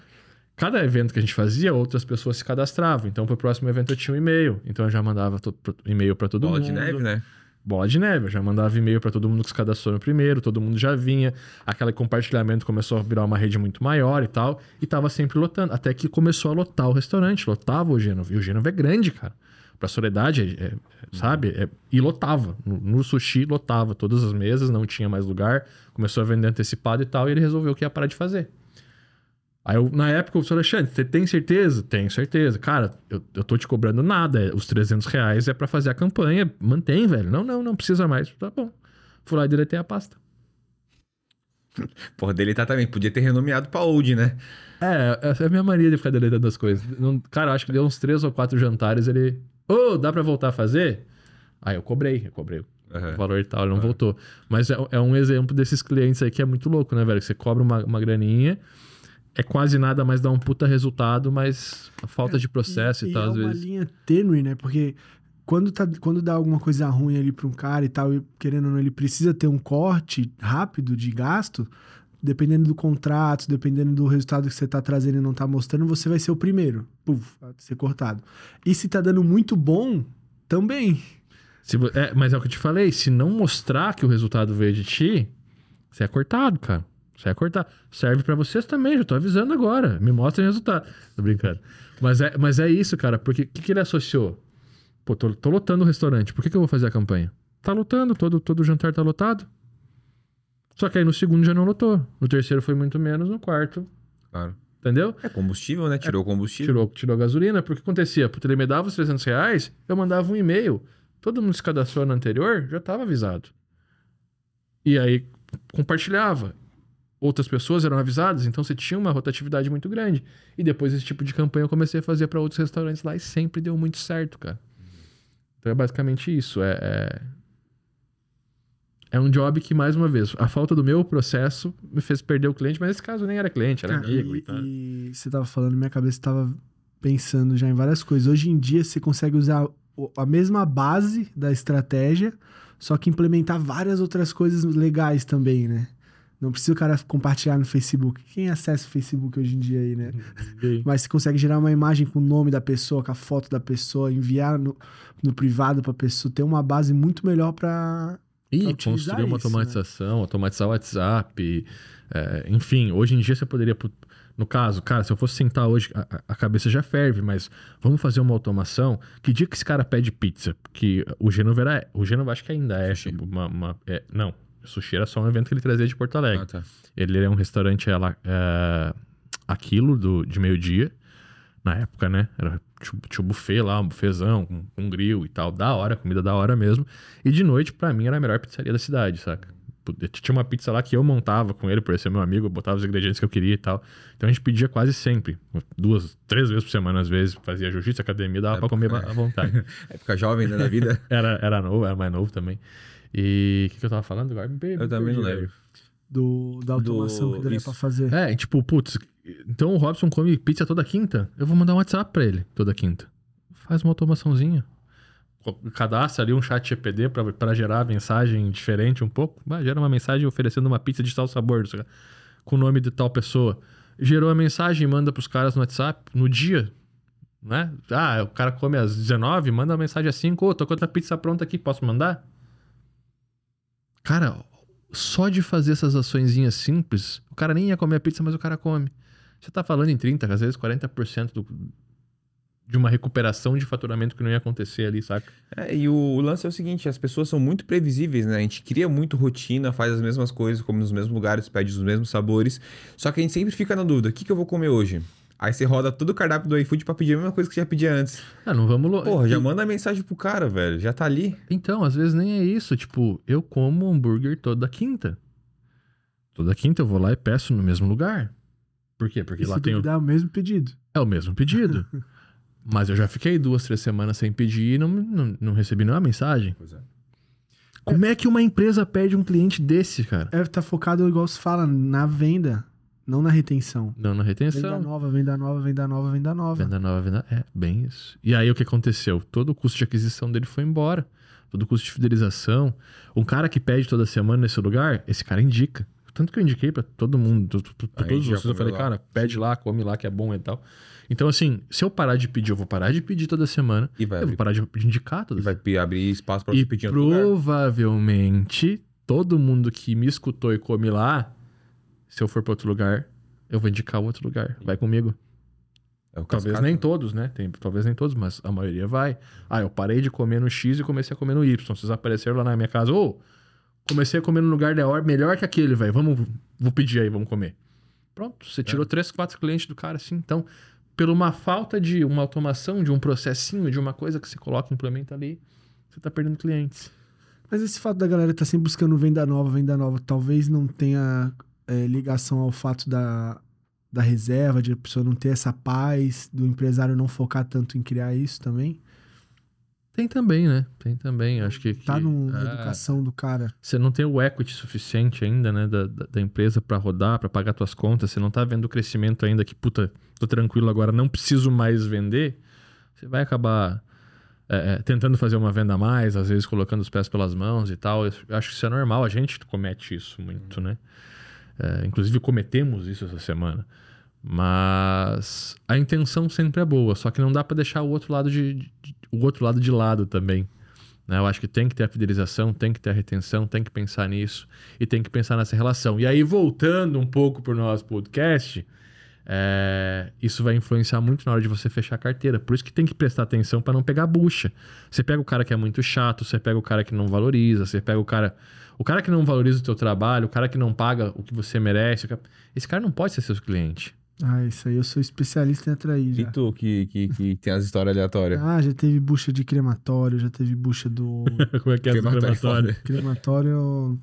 Cada evento que a gente fazia, outras pessoas se cadastravam. Então, pro próximo evento eu tinha um e-mail. Então, eu já mandava e-mail pra todo Bola mundo. de neve, né? Bola de neve. Eu já mandava e-mail pra todo mundo que se cadastrou no primeiro, todo mundo já vinha. Aquele compartilhamento começou a virar uma rede muito maior e tal. E tava sempre lotando. Até que começou a lotar o restaurante. Lotava o Gênova. E o Gênova é grande, cara. Pra Soledade, é- é- sabe? É- e lotava. No, no sushi, lotava. Todas as mesas, não tinha mais lugar. Começou a vender antecipado e tal. E ele resolveu que ia parar de fazer. Aí, eu, na época, eu falei, Alexandre, você tem certeza? Tenho certeza. Cara, eu, eu tô te cobrando nada. é- Os 300 reais é pra fazer a campanha. Mantém, velho. Não, não, não precisa mais. Tá bom. Fui lá e deletei a pasta. Porra, deletar também. Podia ter renomeado pra Old, né? É, essa é a minha mania de ficar deletando as coisas. Não- cara, acho que deu uns três ou quatro jantares, ele... Ô, dá pra voltar a fazer? Aí eu cobrei, eu cobrei o Aham. valor e tal, ele não voltou. Mas é, é um exemplo desses clientes aí que é muito louco, né, velho? Você cobra uma, uma graninha, é quase nada, mas dá um puta resultado, mas a falta de processo e, e tal, é às uma vezes. linha tênue, né? Porque quando, tá, quando dá alguma coisa ruim ali pra um cara e tal, e querendo ou não, ele precisa ter um corte rápido de gasto, dependendo do contrato, dependendo do resultado que você tá trazendo e não tá mostrando, você vai ser o primeiro, puf, ser cortado. E se tá dando muito bom, também. Se é, mas é o que eu te falei, se não mostrar que o resultado veio de ti, você é cortado, cara. Você é cortado. Serve pra vocês também, já tô avisando agora. Me mostrem o resultado. Tô brincando. Mas é, mas é isso, cara, porque o que, que ele associou? Pô, tô, tô lotando o restaurante, por que, que eu vou fazer a campanha? Tá lotando, todo, todo jantar tá lotado. Só que aí no segundo já não lotou. No terceiro foi muito menos, no quarto Claro. Entendeu? É combustível, né? Tirou combustível. Tirou, tirou gasolina, porque o que acontecia? Porque ele me dava os 300 reais, eu mandava um e-mail. Todo mundo se cadastrou no anterior, já estava avisado. E aí compartilhava. Outras pessoas eram avisadas, então você tinha uma rotatividade muito grande. E depois esse tipo de campanha eu comecei a fazer para outros restaurantes lá e sempre deu muito certo, cara. Então é basicamente isso. É, é, é um job que, mais uma vez, a falta do meu processo me fez perder o cliente, mas nesse caso nem era cliente, era Cara, amigo e, e, tal. e você tava falando, minha cabeça tava pensando já em várias coisas. Hoje em dia você consegue usar a mesma base da estratégia, só que implementar várias outras coisas legais também, né? Não precisa o cara compartilhar no Facebook. Quem acessa o Facebook hoje em dia aí, né? E- Mas você consegue gerar uma imagem com o nome da pessoa, com a foto da pessoa, enviar no, no privado pra pessoa, ter uma base muito melhor pra. E construir uma isso, né? automatização, automatizar o WhatsApp. é, enfim, hoje em dia você poderia. No caso, cara, se eu fosse sentar hoje, a, a- cabeça já ferve, mas vamos fazer uma automação. Que dia que esse cara pede pizza? Que o Genovo era. O Genovo acho que ainda é. Tipo, uma, uma- é, não, sushi era só um evento que ele trazia de Porto Alegre. Ah, tá. Ele é um restaurante ela, é, aquilo do, de meio-dia, na época, né? Era, tinha, buffet lá, um buffetzão, com, com grill e tal, da hora, comida da hora mesmo. E de noite, pra mim, era a melhor pizzaria da cidade, saca? Tinha uma pizza lá que eu montava com ele, por ele ser meu amigo, eu botava os ingredientes que eu queria e tal. Então a gente pedia quase sempre, duas, três vezes por semana, às vezes, fazia jiu-jitsu, academia, dava É, pra comer à vontade. Época jovem, né, da vida. Era, era novo, era mais novo também. E o que, que eu tava falando agora? Me Eu também não lembro. Do, da automação Do- que daria isso. pra fazer. É, tipo, putz, então o Robson come pizza toda quinta? Eu vou mandar um WhatsApp pra ele toda quinta. Faz uma automaçãozinha. Cadastra ali um chat GPD pra, pra gerar mensagem diferente um pouco. Vai, gera uma mensagem oferecendo uma pizza de tal sabor, com o nome de tal pessoa. Gerou a mensagem, manda pros caras no WhatsApp no dia. Né? Ah, o cara come às 19, manda uma mensagem às 5. Ô, tô com outra pizza pronta aqui, posso mandar? Cara, só de fazer essas açõezinhas simples, o cara nem ia comer a pizza, mas o cara come. Você tá falando em 30, às vezes 40% do, de uma recuperação de faturamento que não ia acontecer ali, saca? É, e o, o lance é o seguinte, as pessoas são muito previsíveis, né? A gente cria muito rotina, faz as mesmas coisas, come nos mesmos lugares, pede os mesmos sabores. Só que a gente sempre fica na dúvida, o que, que eu vou comer hoje? Aí você roda todo o cardápio do iFood pra pedir a mesma coisa que você já pedia antes. Ah, não vamos... lo- Porra, já E- manda mensagem pro cara, velho. Já tá ali. Então, às vezes nem é isso. Tipo, eu como hambúrguer toda quinta. Toda quinta eu vou lá e peço no mesmo lugar. Por quê? Porque E lá tem o... é o mesmo pedido. É o mesmo pedido. Mas eu já fiquei duas, três semanas sem pedir e não, não, não recebi nenhuma mensagem. Pois é. Como é que uma empresa perde um cliente desse, cara? É, tá focado, igual se fala, na venda, não na retenção. Não na Venda retenção. nova, venda nova, venda nova, venda nova. Venda nova, venda. É, bem isso. E aí o que aconteceu? Todo o custo de aquisição dele foi embora. Todo o custo de fidelização. Um cara que pede toda semana nesse lugar, esse cara indica. Tanto que eu indiquei pra todo mundo, Aí todos vocês. Eu falei, lá. cara, pede lá, come lá, que é bom e tal. Então, assim, se eu parar de pedir, eu vou parar de pedir toda semana. E vai, Eu vou abrir, parar de indicar toda e vai pe- abrir espaço pra E você pedir lugar. provavelmente, todo mundo que me escutou e come lá, se eu for pra outro lugar, eu vou indicar outro lugar. Vai comigo. É o Talvez nem todos, né? Tem, talvez nem todos, mas a maioria vai. Ah, eu parei de comer no X e comecei a comer no Y. Vocês apareceram lá na minha casa. Ô, comecei a comer num lugar da hora, melhor que aquele, velho. Vamos, vou pedir aí, vamos comer. Pronto, você tirou três, quatro clientes do cara, assim. Então, por uma falta de uma automação, de um processinho, de uma coisa que você coloca e implementa ali, você tá perdendo clientes. Mas esse fato da galera tá sempre buscando venda nova, venda nova, talvez não tenha é, ligação ao fato da, da reserva, de a pessoa não ter essa paz, do empresário não focar tanto em criar isso também. Tem também, né? Tem também. Acho que. Tá que- na ah, educação do cara. Você não tem o equity suficiente ainda, né, da, da, da empresa pra rodar, pra pagar tuas contas. Você não tá vendo o crescimento ainda que, puta, tô tranquilo agora, não preciso mais vender. Você vai acabar é, é, tentando fazer uma venda a mais, às vezes colocando os pés pelas mãos e tal. Eu acho que isso é normal, a gente comete isso muito, né? É, inclusive cometemos isso essa semana. Mas a intenção sempre é boa, só que não dá pra deixar o outro lado de, de- o outro lado de lado também. né? Eu acho que tem que ter a fidelização, tem que ter a retenção, tem que pensar nisso e tem que pensar nessa relação. E aí, voltando um pouco pro nosso podcast, é, isso vai influenciar muito na hora de você fechar a carteira. Por isso que tem que prestar atenção para não pegar bucha. Você pega o cara que é muito chato, você pega o cara que não valoriza, você pega o cara. O cara que não valoriza o teu trabalho, o cara que não paga o que você merece. cara- Esse cara não pode ser seu cliente. Ah, isso aí eu sou especialista em atrair E já. tu, que, que, que tem as histórias aleatórias? Ah, já teve bucha de crematório, já teve bucha do Como é que é Crematório crematória? crematório.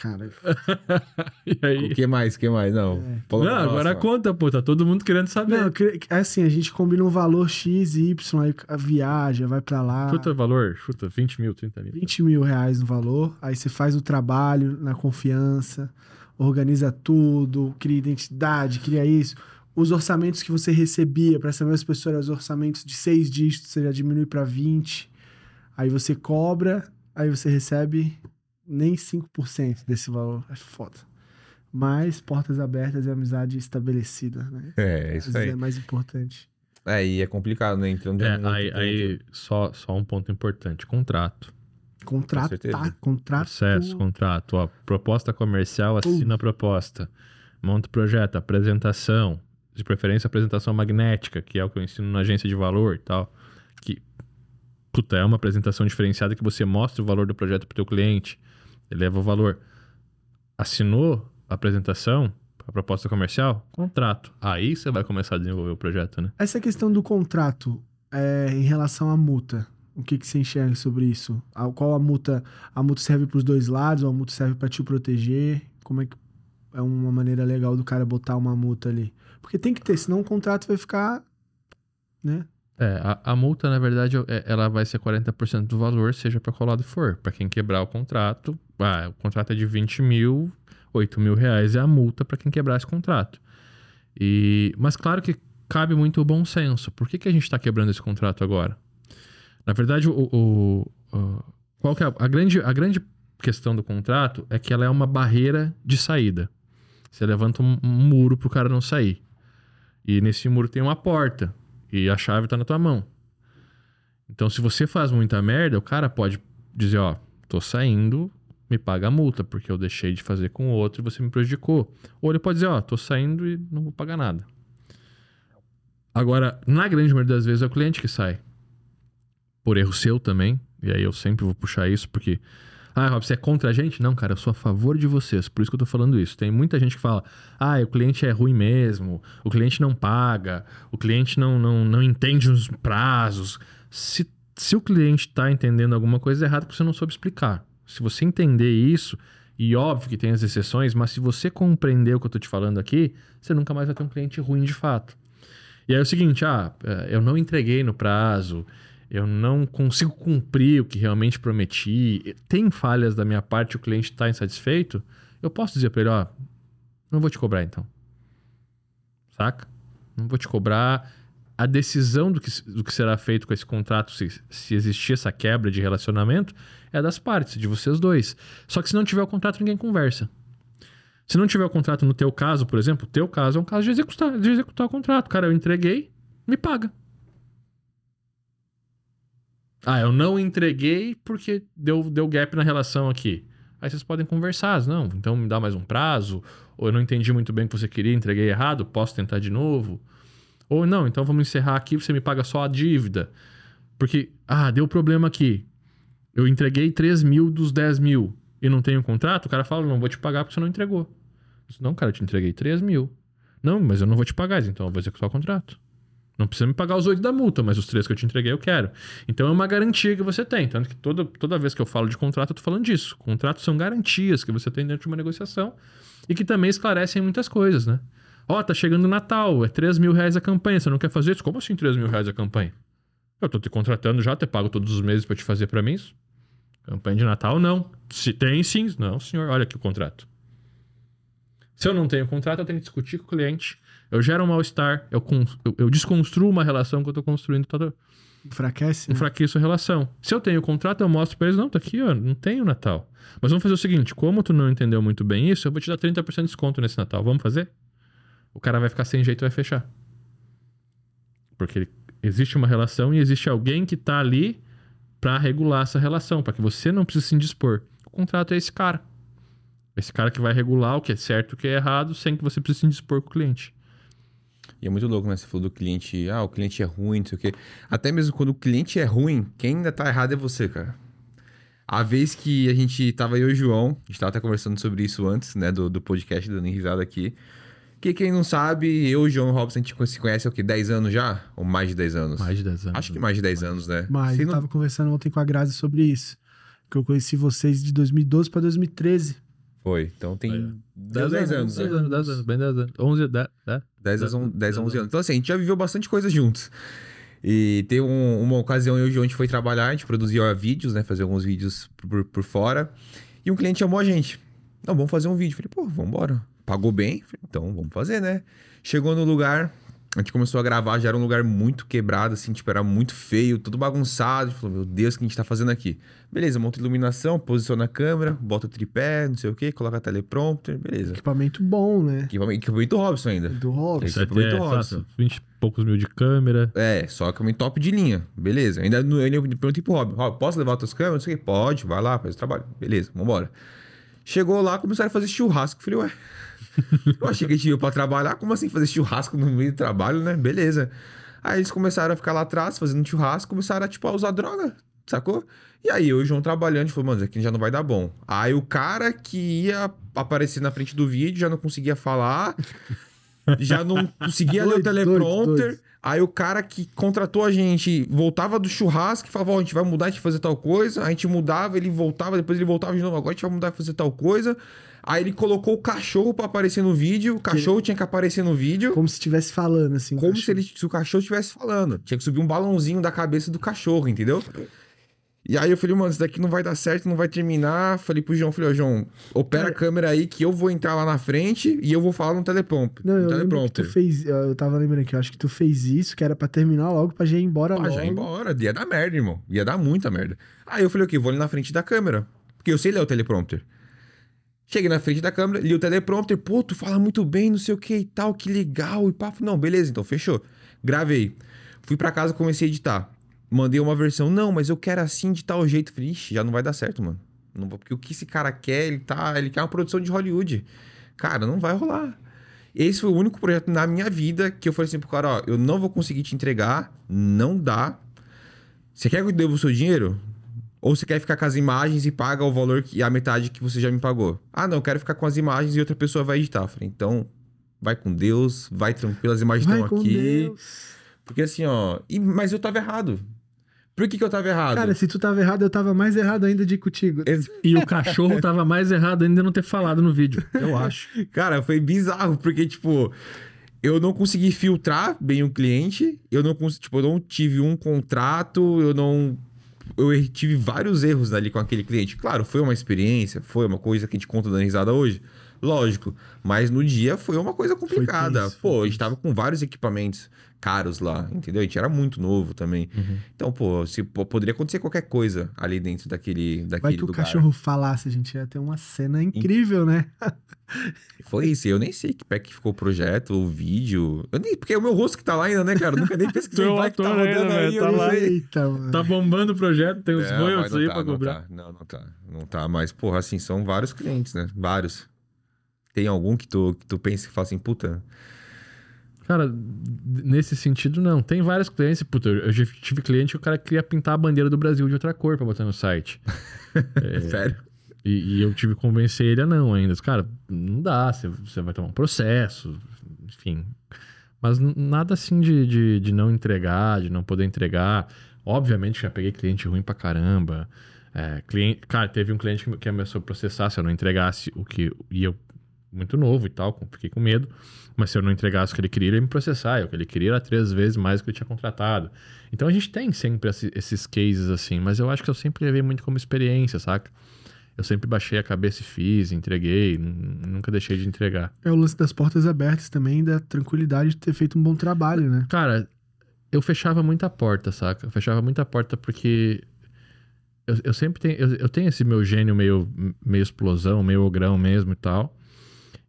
Cara, E O aí? que mais? O que mais? Não. É. Não, agora conta, pô. Tá todo mundo querendo saber. não, cre- é assim, a gente combina um valor X e Y, aí a viaja, vai pra lá. Chuta o valor, chuta 20 mil, 30 mil. 20 mil reais no valor, aí você faz o trabalho na confiança, organiza tudo, cria identidade, cria isso. Os orçamentos que você recebia para essa mesma pessoa, eram os orçamentos de seis dígitos, você já diminui para 20. Aí você cobra, aí você recebe nem 5% desse valor. É foda. Mas portas abertas e amizade estabelecida, né? É, Às isso vezes aí. é mais importante. É, e é complicado, né? Entrando É, um aí, aí só, só um ponto importante: contrato. Contratar, certeza. contrato. Processo, contrato. Ó, proposta comercial, assina a proposta. Monta o projeto, apresentação. De preferência, apresentação magnética, que é o que eu ensino na agência de valor e tal. Que, puta, é uma apresentação diferenciada que você mostra o valor do projeto pro teu cliente, eleva o valor. Assinou a apresentação, a proposta comercial, contrato. Aí você vai começar a desenvolver o projeto, né? Essa questão do contrato é, em relação à multa, o que, que você enxerga sobre isso? A- Qual a multa? A multa serve para os dois lados ou a multa serve para te proteger? Como é que é uma maneira legal do cara botar uma multa ali? Porque tem que ter, senão o contrato vai ficar, né? É, a, a multa, na verdade, é- ela vai ser 40% do valor, seja para qual lado for. Para quem quebrar o contrato, ah, o contrato é de 20 mil, 8 mil reais é a multa para quem quebrar esse contrato. E, mas claro que cabe muito o bom senso. Por que, que a gente está quebrando esse contrato agora? Na verdade, o, o- o- qual que é a, grande, a grande questão do contrato é que ela é uma barreira de saída. Você levanta um, um muro para o cara não sair. E nesse muro tem uma porta. E a chave tá na tua mão. Então, se você faz muita merda, o cara pode dizer, ó, tô saindo, me paga a multa, porque eu deixei de fazer com o outro e você me prejudicou. Ou ele pode dizer, ó, tô saindo e não vou pagar nada. Agora, na grande maioria das vezes é o cliente que sai. Por erro seu também. E aí eu sempre vou puxar isso, porque. Ah, Rob, você é contra a gente? Não, cara, eu sou a favor de vocês. Por isso que eu tô falando isso. Tem muita gente que fala: ah, o cliente é ruim mesmo, o cliente não paga, o cliente não, não, não entende os prazos. Se, se o cliente tá entendendo alguma coisa errada, você não soube explicar. Se você entender isso, e óbvio que tem as exceções, mas se você compreender o que eu tô te falando aqui, você nunca mais vai ter um cliente ruim de fato. E aí é o seguinte: ah, eh, eu não entreguei no prazo, eu não consigo cumprir o que realmente prometi, tem falhas da minha parte, o cliente está insatisfeito, eu posso dizer para ele, ó, não vou te cobrar então. Saca? Não vou te cobrar. A decisão do que, do que será feito com esse contrato, se, se existir essa quebra de relacionamento, é das partes, de vocês dois. Só que se não tiver o contrato, ninguém conversa. Se não tiver o contrato no teu caso, por exemplo, o teu caso é um caso de executar, de executar o contrato. Cara, eu entreguei, me paga. Ah, eu não entreguei porque deu, deu gap na relação aqui. Aí vocês podem conversar, não, então me dá mais um prazo, ou eu não entendi muito bem o que você queria, entreguei errado, posso tentar de novo. Ou não, então vamos encerrar aqui, você me paga só a dívida. Porque, ah, deu problema aqui. Eu entreguei 3 mil dos 10 mil e não tenho contrato, o cara fala, não vou te pagar porque você não entregou. Disse, não, cara, eu te entreguei 3 mil. Não, mas eu não vou te pagar, então eu vou executar o contrato. Não precisa me pagar os 8 da multa, mas os 3 que eu te entreguei eu quero. Então é uma garantia que você tem. Tanto que toda, toda vez que eu falo de contrato, eu tô falando disso. Contratos são garantias que você tem dentro de uma negociação e que também esclarecem muitas coisas, né? Ó, tá chegando o Natal, é 3 mil reais a campanha, você não quer fazer isso? Como assim 3 mil reais a campanha? Eu tô te contratando já, te pago todos os meses pra te fazer pra mim isso. Campanha de Natal, não. Se tem sim, não, senhor, olha aqui o contrato. Se eu não tenho contrato, eu tenho que discutir com o cliente. Eu gero um mal-estar, eu, eu, eu desconstruo uma relação que eu tô construindo, toda, Enfraquece? né? enfraqueço a relação. Se eu tenho contrato, eu mostro pra eles, não, tá aqui, ó, não tenho Natal. Mas vamos fazer o seguinte, como tu não entendeu muito bem isso, eu vou te dar 30% de desconto nesse Natal. Vamos fazer? O cara vai ficar sem jeito e vai fechar. Porque ele- existe uma relação e existe alguém que tá ali pra regular essa relação, pra que você não precise se indispor. O contrato é esse cara. Esse cara que vai regular o que é certo e o que é errado sem que você precise se indispor com o cliente. E é muito louco, né? Você falou do cliente, ah, o cliente é ruim, não sei o quê. Até mesmo quando o cliente é ruim, quem ainda tá errado é você, cara. A vez que a gente tava e o João, a gente tava até conversando sobre isso antes, né, do, do podcast, dando risada aqui, Porque quem não sabe, eu e o João Robson, a gente se conhece há o quê? 10 anos já? Ou mais de 10 anos? Mais de 10 anos. Acho que mais de 10 anos, né? Mas eu não- tava conversando ontem com a Grazi sobre isso. Que eu conheci vocês de 2012 pra 2013. Foi. Então tem Aí, 10, 10 anos, né? 10 anos, 10 anos, bem 10 anos. 11, 10, 10. 10 a 11 10 a 11 10 anos. Então, assim, a gente já viveu bastante coisa juntos. E tem um- uma ocasião, eu e o João, a gente foi trabalhar, a gente produzia vídeos, né? Fazer alguns vídeos por, por fora. E um cliente chamou a gente. Não, vamos fazer um vídeo. Falei, pô, vambora. Pagou bem? Então, vamos fazer, né? Chegou no lugar, a gente começou a gravar, já era um lugar muito quebrado, assim, tipo, era muito feio, tudo bagunçado. A gente falou, meu Deus, o que a gente tá fazendo aqui? Beleza, monta iluminação, posiciona a câmera, bota o tripé, não sei o quê, coloca a teleprompter, beleza. Equipamento bom, né? Equipamento, equipamento Robson ainda. Do Robson. Equipamento é, Robson. exato, 20 e poucos mil de câmera. É, só equipamento top de linha. Beleza. Ainda no- eu perguntei pro Rob, Rob, posso levar tuas câmeras? Não sei o quê. Pode, vai lá, faz o trabalho. Beleza, vambora. Chegou lá, começaram a fazer churrasco. Falei, ué. Eu achei que a gente veio pra trabalhar. Como assim fazer churrasco no meio do trabalho, né? Beleza. Aí eles começaram a ficar lá atrás, fazendo churrasco, começaram a, tipo, a usar droga, sacou? E aí eu e o João trabalhando, a gente falou, mano, isso aqui já não vai dar bom. Aí o cara que ia aparecer na frente do vídeo já não conseguia falar, já não conseguia ler o teleprompter. doido. Aí o cara que contratou a gente voltava do churrasco e falava, ó, a gente vai mudar, a gente vai fazer tal coisa. A gente mudava, ele voltava, depois ele voltava de novo, agora a gente vai mudar, fazer tal coisa. Aí ele colocou o cachorro pra aparecer no vídeo, o cachorro tinha que aparecer no vídeo. Como se estivesse falando, assim. Como se, ele, se o cachorro estivesse falando. Tinha que subir um balãozinho da cabeça do cachorro, entendeu? E aí eu falei, mano, isso daqui não vai dar certo, não vai terminar. Falei pro João, falei, ó, João, opera Cara- a câmera aí que eu vou entrar lá na frente e eu vou falar no teleprompter. Não, no eu que teleprompter. tu fez... Eu tava lembrando que eu acho que tu fez isso, que era pra terminar logo, pra já ir embora Ah, logo. já ia embora. Ia dar merda, irmão. Ia dar muita merda. Aí eu falei, ok, vou ali na frente da câmera. Porque eu sei ler o teleprompter. Cheguei na frente da câmera, li o teleprompter. Pô, tu fala muito bem, não sei o que e tal, que legal. E pá, não, beleza, então fechou. Gravei. Fui pra casa, comecei a editar. Mandei uma versão, não, mas eu quero assim de tal jeito. Falei, ixi, já não vai dar certo, mano. Não porque o que esse cara quer, ele tá. Ele quer uma produção de Hollywood. Cara, não vai rolar. Esse foi o único projeto na minha vida que eu falei assim pro cara, ó, eu não vou conseguir te entregar, não dá. Você quer que eu devo o seu dinheiro? Ou você quer ficar com as imagens e paga o valor que a metade que você já me pagou? Ah, não, eu quero ficar com as imagens e outra pessoa vai editar. Eu falei, então, vai com Deus, vai tranquilo, as imagens Vai estão com aqui. Deus. Porque assim, ó, e- mas eu tava errado. Por que, que eu tava errado? Cara, se tu tava errado, eu tava mais errado ainda de ir contigo. Ex- E o cachorro tava mais errado ainda de não ter falado no vídeo, eu acho. Cara, foi bizarro, porque, tipo, eu não consegui filtrar bem o cliente, eu não consegui, tipo, eu não tive um contrato, eu não. Eu tive vários erros ali com aquele cliente. Claro, foi uma experiência, foi uma coisa que a gente conta dando risada hoje. Lógico. Mas no dia foi uma coisa complicada. tenso, pô, a gente tava com vários equipamentos caros lá, entendeu? A gente era muito novo também. Uhum. Então, pô, se, pô, poderia acontecer qualquer coisa ali dentro daquele, daquele Vai que o lugar. cachorro falasse, a gente ia ter uma cena incrível, né? Foi isso. Eu nem sei que pé que ficou o projeto, o vídeo. Eu nem, porque é o meu rosto que tá lá ainda, né, cara? Eu nunca nem pesquisei. Tu é o vai que tá rodando aí, tá lá. Eita, mano. Tá bombando o projeto, tem uns É, royalties mas aí não pra tá, não cobrar. tá. Não, não tá. Não tá. Mas, porra, assim, são vários clientes, né? Vários. Tem algum que tu, que tu pensa que fala assim, puta. Cara, nesse sentido, não. Tem vários clientes. Puta, eu já tive cliente que o cara queria pintar a bandeira do Brasil de outra cor pra botar no site. Sério? E, e eu tive que convencer ele a não ainda. Cara, não dá, você, vai tomar um processo, enfim. Mas nada assim de, de, de não entregar, de não poder entregar. Obviamente já peguei cliente ruim pra caramba. É, cliente, cara, teve um cliente que, que começou a processar se eu não entregasse o que ia muito novo e tal, fiquei com medo. Mas se eu não entregasse o que ele queria, ele ia me processar. E o que ele queria era três vezes mais do que eu tinha contratado. Então a gente tem sempre esse- esses cases assim, mas eu acho que eu sempre levei muito como experiência, saca? Eu sempre baixei a cabeça e fiz, entreguei, nunca deixei de entregar. É o lance das portas abertas também, da tranquilidade de ter feito um bom trabalho, né? Cara, eu fechava muita porta, saca? Eu fechava muita porta porque eu, eu sempre tenho, eu, eu tenho esse meu gênio meio, meio explosão, meio ogrão mesmo e tal.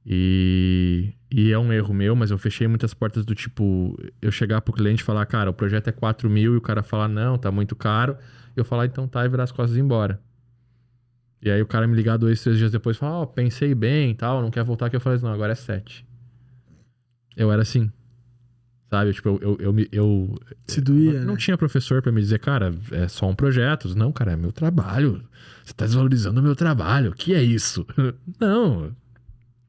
E, e é um erro meu, mas eu fechei muitas portas do tipo, eu chegar pro cliente e falar, cara, o projeto é 4 mil e o cara falar, não, tá muito caro. Eu falar, então tá, e virar as costas e ir embora. E aí o cara me ligar dois, três dias depois e falar, ó, pensei bem e tal, não quer voltar aqui. Eu falei, não, agora é 7. Eu era assim. Sabe? Tipo, eu, eu, eu, eu, Se doía, não né? tinha professor pra me dizer, cara, é só um projeto. Não, cara, é meu trabalho. Você tá desvalorizando o meu trabalho. O que é isso? não.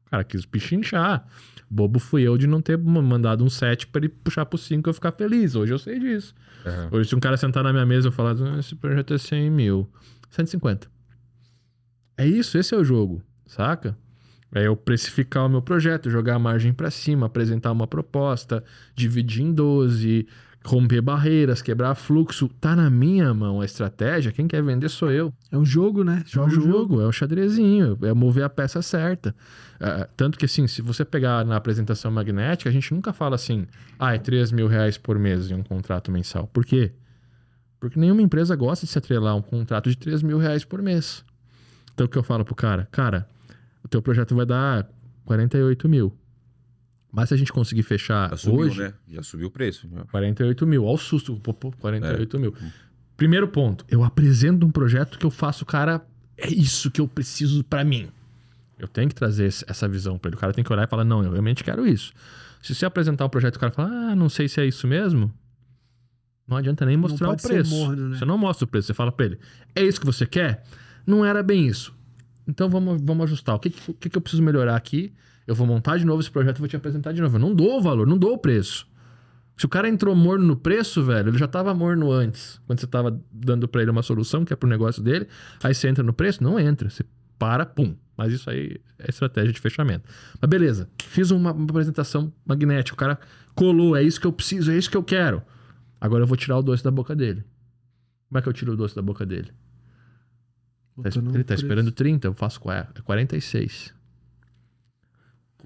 Cara, quis pichinchar. Bobo fui eu de não ter mandado um 7 para ele puxar pro 5 e eu ficar feliz. Hoje eu sei disso. Uhum. Hoje, se um cara sentar na minha mesa e falar, ah, esse projeto é 100 mil, 150. É isso, esse é o jogo, saca? É eu precificar o meu projeto, jogar a margem para cima, apresentar uma proposta, dividir em 12, romper barreiras, quebrar fluxo. Tá na minha mão a estratégia, quem quer vender sou eu. É um jogo, né? É um Joga o jogo, é um xadrezinho, é mover a peça certa. É, tanto que, assim, se você pegar na apresentação magnética, a gente nunca fala assim, ah, é 3 mil reais por mês em um contrato mensal. Por quê? Porque nenhuma empresa gosta de se atrelar a um contrato de 3 mil reais por mês. Então, o que eu falo pro cara? Cara, o teu projeto vai dar 48 mil. Mas se a gente conseguir fechar Já subiu, hoje, né? Já subiu o preço. já. 48 mil. Olha o susto. Pô, pô, 48 mil. Primeiro ponto. Eu apresento um projeto que eu faço, cara, é isso que eu preciso pra mim. Eu tenho que trazer essa visão pra ele. O cara tem que olhar e falar, não, eu realmente quero isso. Se você apresentar um projeto e o cara falar, ah, não sei se é isso mesmo, não adianta nem mostrar o preço. morno, né? Você não mostra o preço. Você fala pra ele, é isso que você quer? Não era bem isso. Então vamos, vamos ajustar. O que, o que que eu preciso melhorar aqui? Eu vou montar de novo esse projeto e vou te apresentar de novo. Eu não dou o valor, não dou o preço. Se o cara entrou morno no preço, velho, ele já tava morno antes. Quando você tava dando pra ele uma solução que é pro negócio dele, aí você entra no preço, não entra. Você para, pum. Mas isso aí é estratégia de fechamento. Mas beleza, fiz uma, uma apresentação magnética, o cara colou, é isso que eu preciso, é isso que eu quero. Agora eu vou tirar o doce da boca dele. Como é que eu tiro o doce da boca dele? Tá, ele tá preço. esperando 30, eu faço é 46.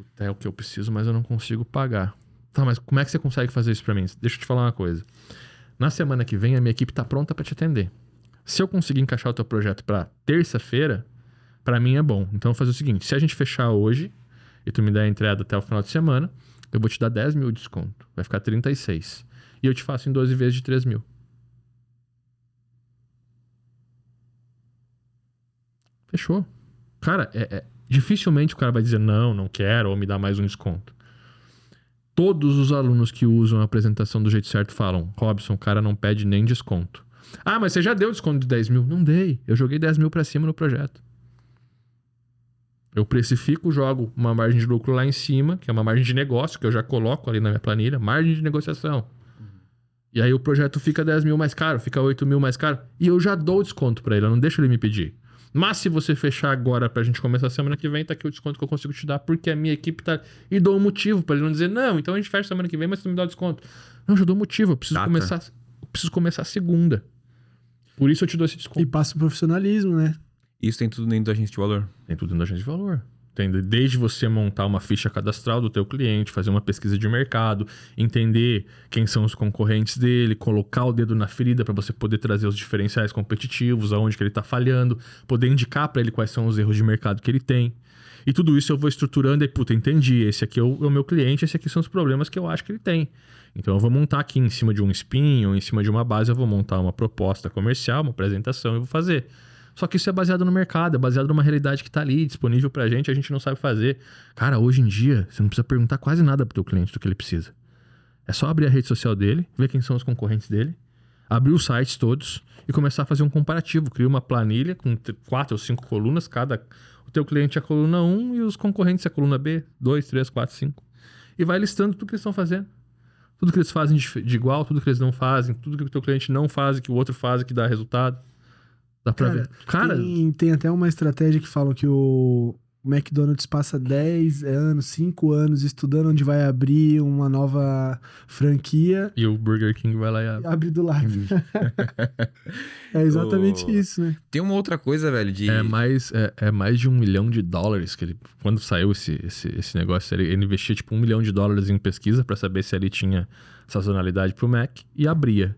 Puta, é o que eu preciso, mas eu não consigo pagar. Tá, mas como é que você consegue fazer isso pra mim? Deixa eu te falar uma coisa. Na semana que vem, a minha equipe tá pronta pra te atender. Se eu conseguir encaixar o teu projeto pra terça-feira, pra mim é bom. Então eu vou fazer o seguinte: se a gente fechar hoje e tu me der a entrada até o final de semana, eu vou te dar 10 mil de desconto. Vai ficar 36. E eu te faço em 12 vezes de 3 mil. Fechou. Cara, é, é- dificilmente o cara vai dizer não, não quero, ou me dá mais um desconto. Todos os alunos que usam a apresentação do jeito certo falam: Robson, o cara não pede nem desconto. Ah, mas você já deu desconto de 10 mil? Não dei. Eu joguei 10 mil pra cima no projeto. Eu precifico, jogo uma margem de lucro lá em cima, que é uma margem de negócio, que eu já coloco ali na minha planilha, margem de negociação. E aí o projeto fica 10 mil mais caro, fica 8 mil mais caro. E eu já dou desconto pra ele, eu não deixo ele me pedir. Mas se você fechar agora pra gente começar a semana que vem, tá aqui o desconto que eu consigo te dar, porque a minha equipe tá. E dou um motivo pra ele não dizer, não, então a gente fecha semana que vem, mas você não me dá o desconto. Não, eu já dou motivo, eu preciso Data. começar. Eu preciso começar segunda. Por isso eu te dou esse E desconto. passa o profissionalismo, né? Isso tem tudo dentro da agência de valor. Tem tudo na agência de valor. Desde você montar uma ficha cadastral do teu cliente, fazer uma pesquisa de mercado, entender quem são os concorrentes dele, colocar o dedo na ferida para você poder trazer os diferenciais competitivos, aonde que ele está falhando, poder indicar para ele quais são os erros de mercado que ele tem. E tudo isso eu vou estruturando e, puta, entendi. Esse aqui é o, é o meu cliente, esse aqui são os problemas que eu acho que ele tem. Então eu vou montar aqui em cima de um spin ou em cima de uma base, eu vou montar uma proposta comercial, uma apresentação e vou fazer. Só que isso é baseado no mercado, é baseado numa realidade que tá ali, disponível pra gente, a gente não sabe fazer. Cara, hoje em dia, você não precisa perguntar quase nada pro teu cliente do que ele precisa. É só abrir a rede social dele, ver quem são os concorrentes dele, abrir os sites todos e começar a fazer um comparativo. Cria uma planilha com quatro ou cinco colunas, cada. O teu cliente é a coluna 1 e os concorrentes é a coluna B, 2, 3, 4, 5. E vai listando tudo que eles estão fazendo. Tudo que eles fazem de, igual, tudo que eles não fazem, tudo que o teu cliente não faz que o outro faz que dá resultado. Dá pra Cara, ver. Cara, Tem, tem até uma estratégia que falam que o McDonald's passa 10 anos, 5 anos estudando onde vai abrir uma nova franquia e o Burger King vai lá e abre. abre do lado. é exatamente O- isso, né? Tem uma outra coisa, velho, de. É mais, é, é mais de um milhão de dólares que ele. Quando saiu esse, esse, esse negócio, ele, ele investia tipo um milhão de dólares em pesquisa pra saber se ali tinha sazonalidade pro Mac e abria.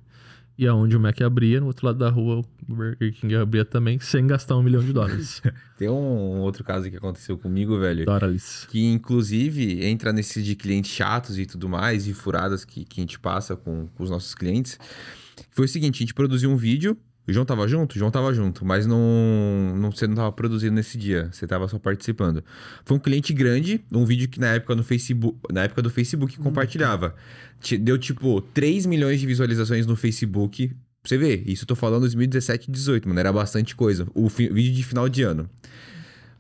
E aonde o Mac abria, no outro lado da rua, o Burger King abria também, sem gastar um milhão de dólares. Tem um outro caso que aconteceu comigo, velho. dólares. Que inclusive entra nesses de clientes chatos e tudo mais, e furadas que, que a gente passa com, com os nossos clientes. Foi o seguinte: a gente produziu um vídeo. O João tava junto? O João tava junto, mas não, não você não tava produzindo nesse dia, você tava só participando. Foi um cliente grande, um vídeo que na época no Facebook, na época do Facebook compartilhava. Ti- Deu tipo 3 milhões de visualizações no Facebook. Pra você ver, isso eu tô falando 2017 e 18, mano, era bastante coisa. O vídeo de final de ano.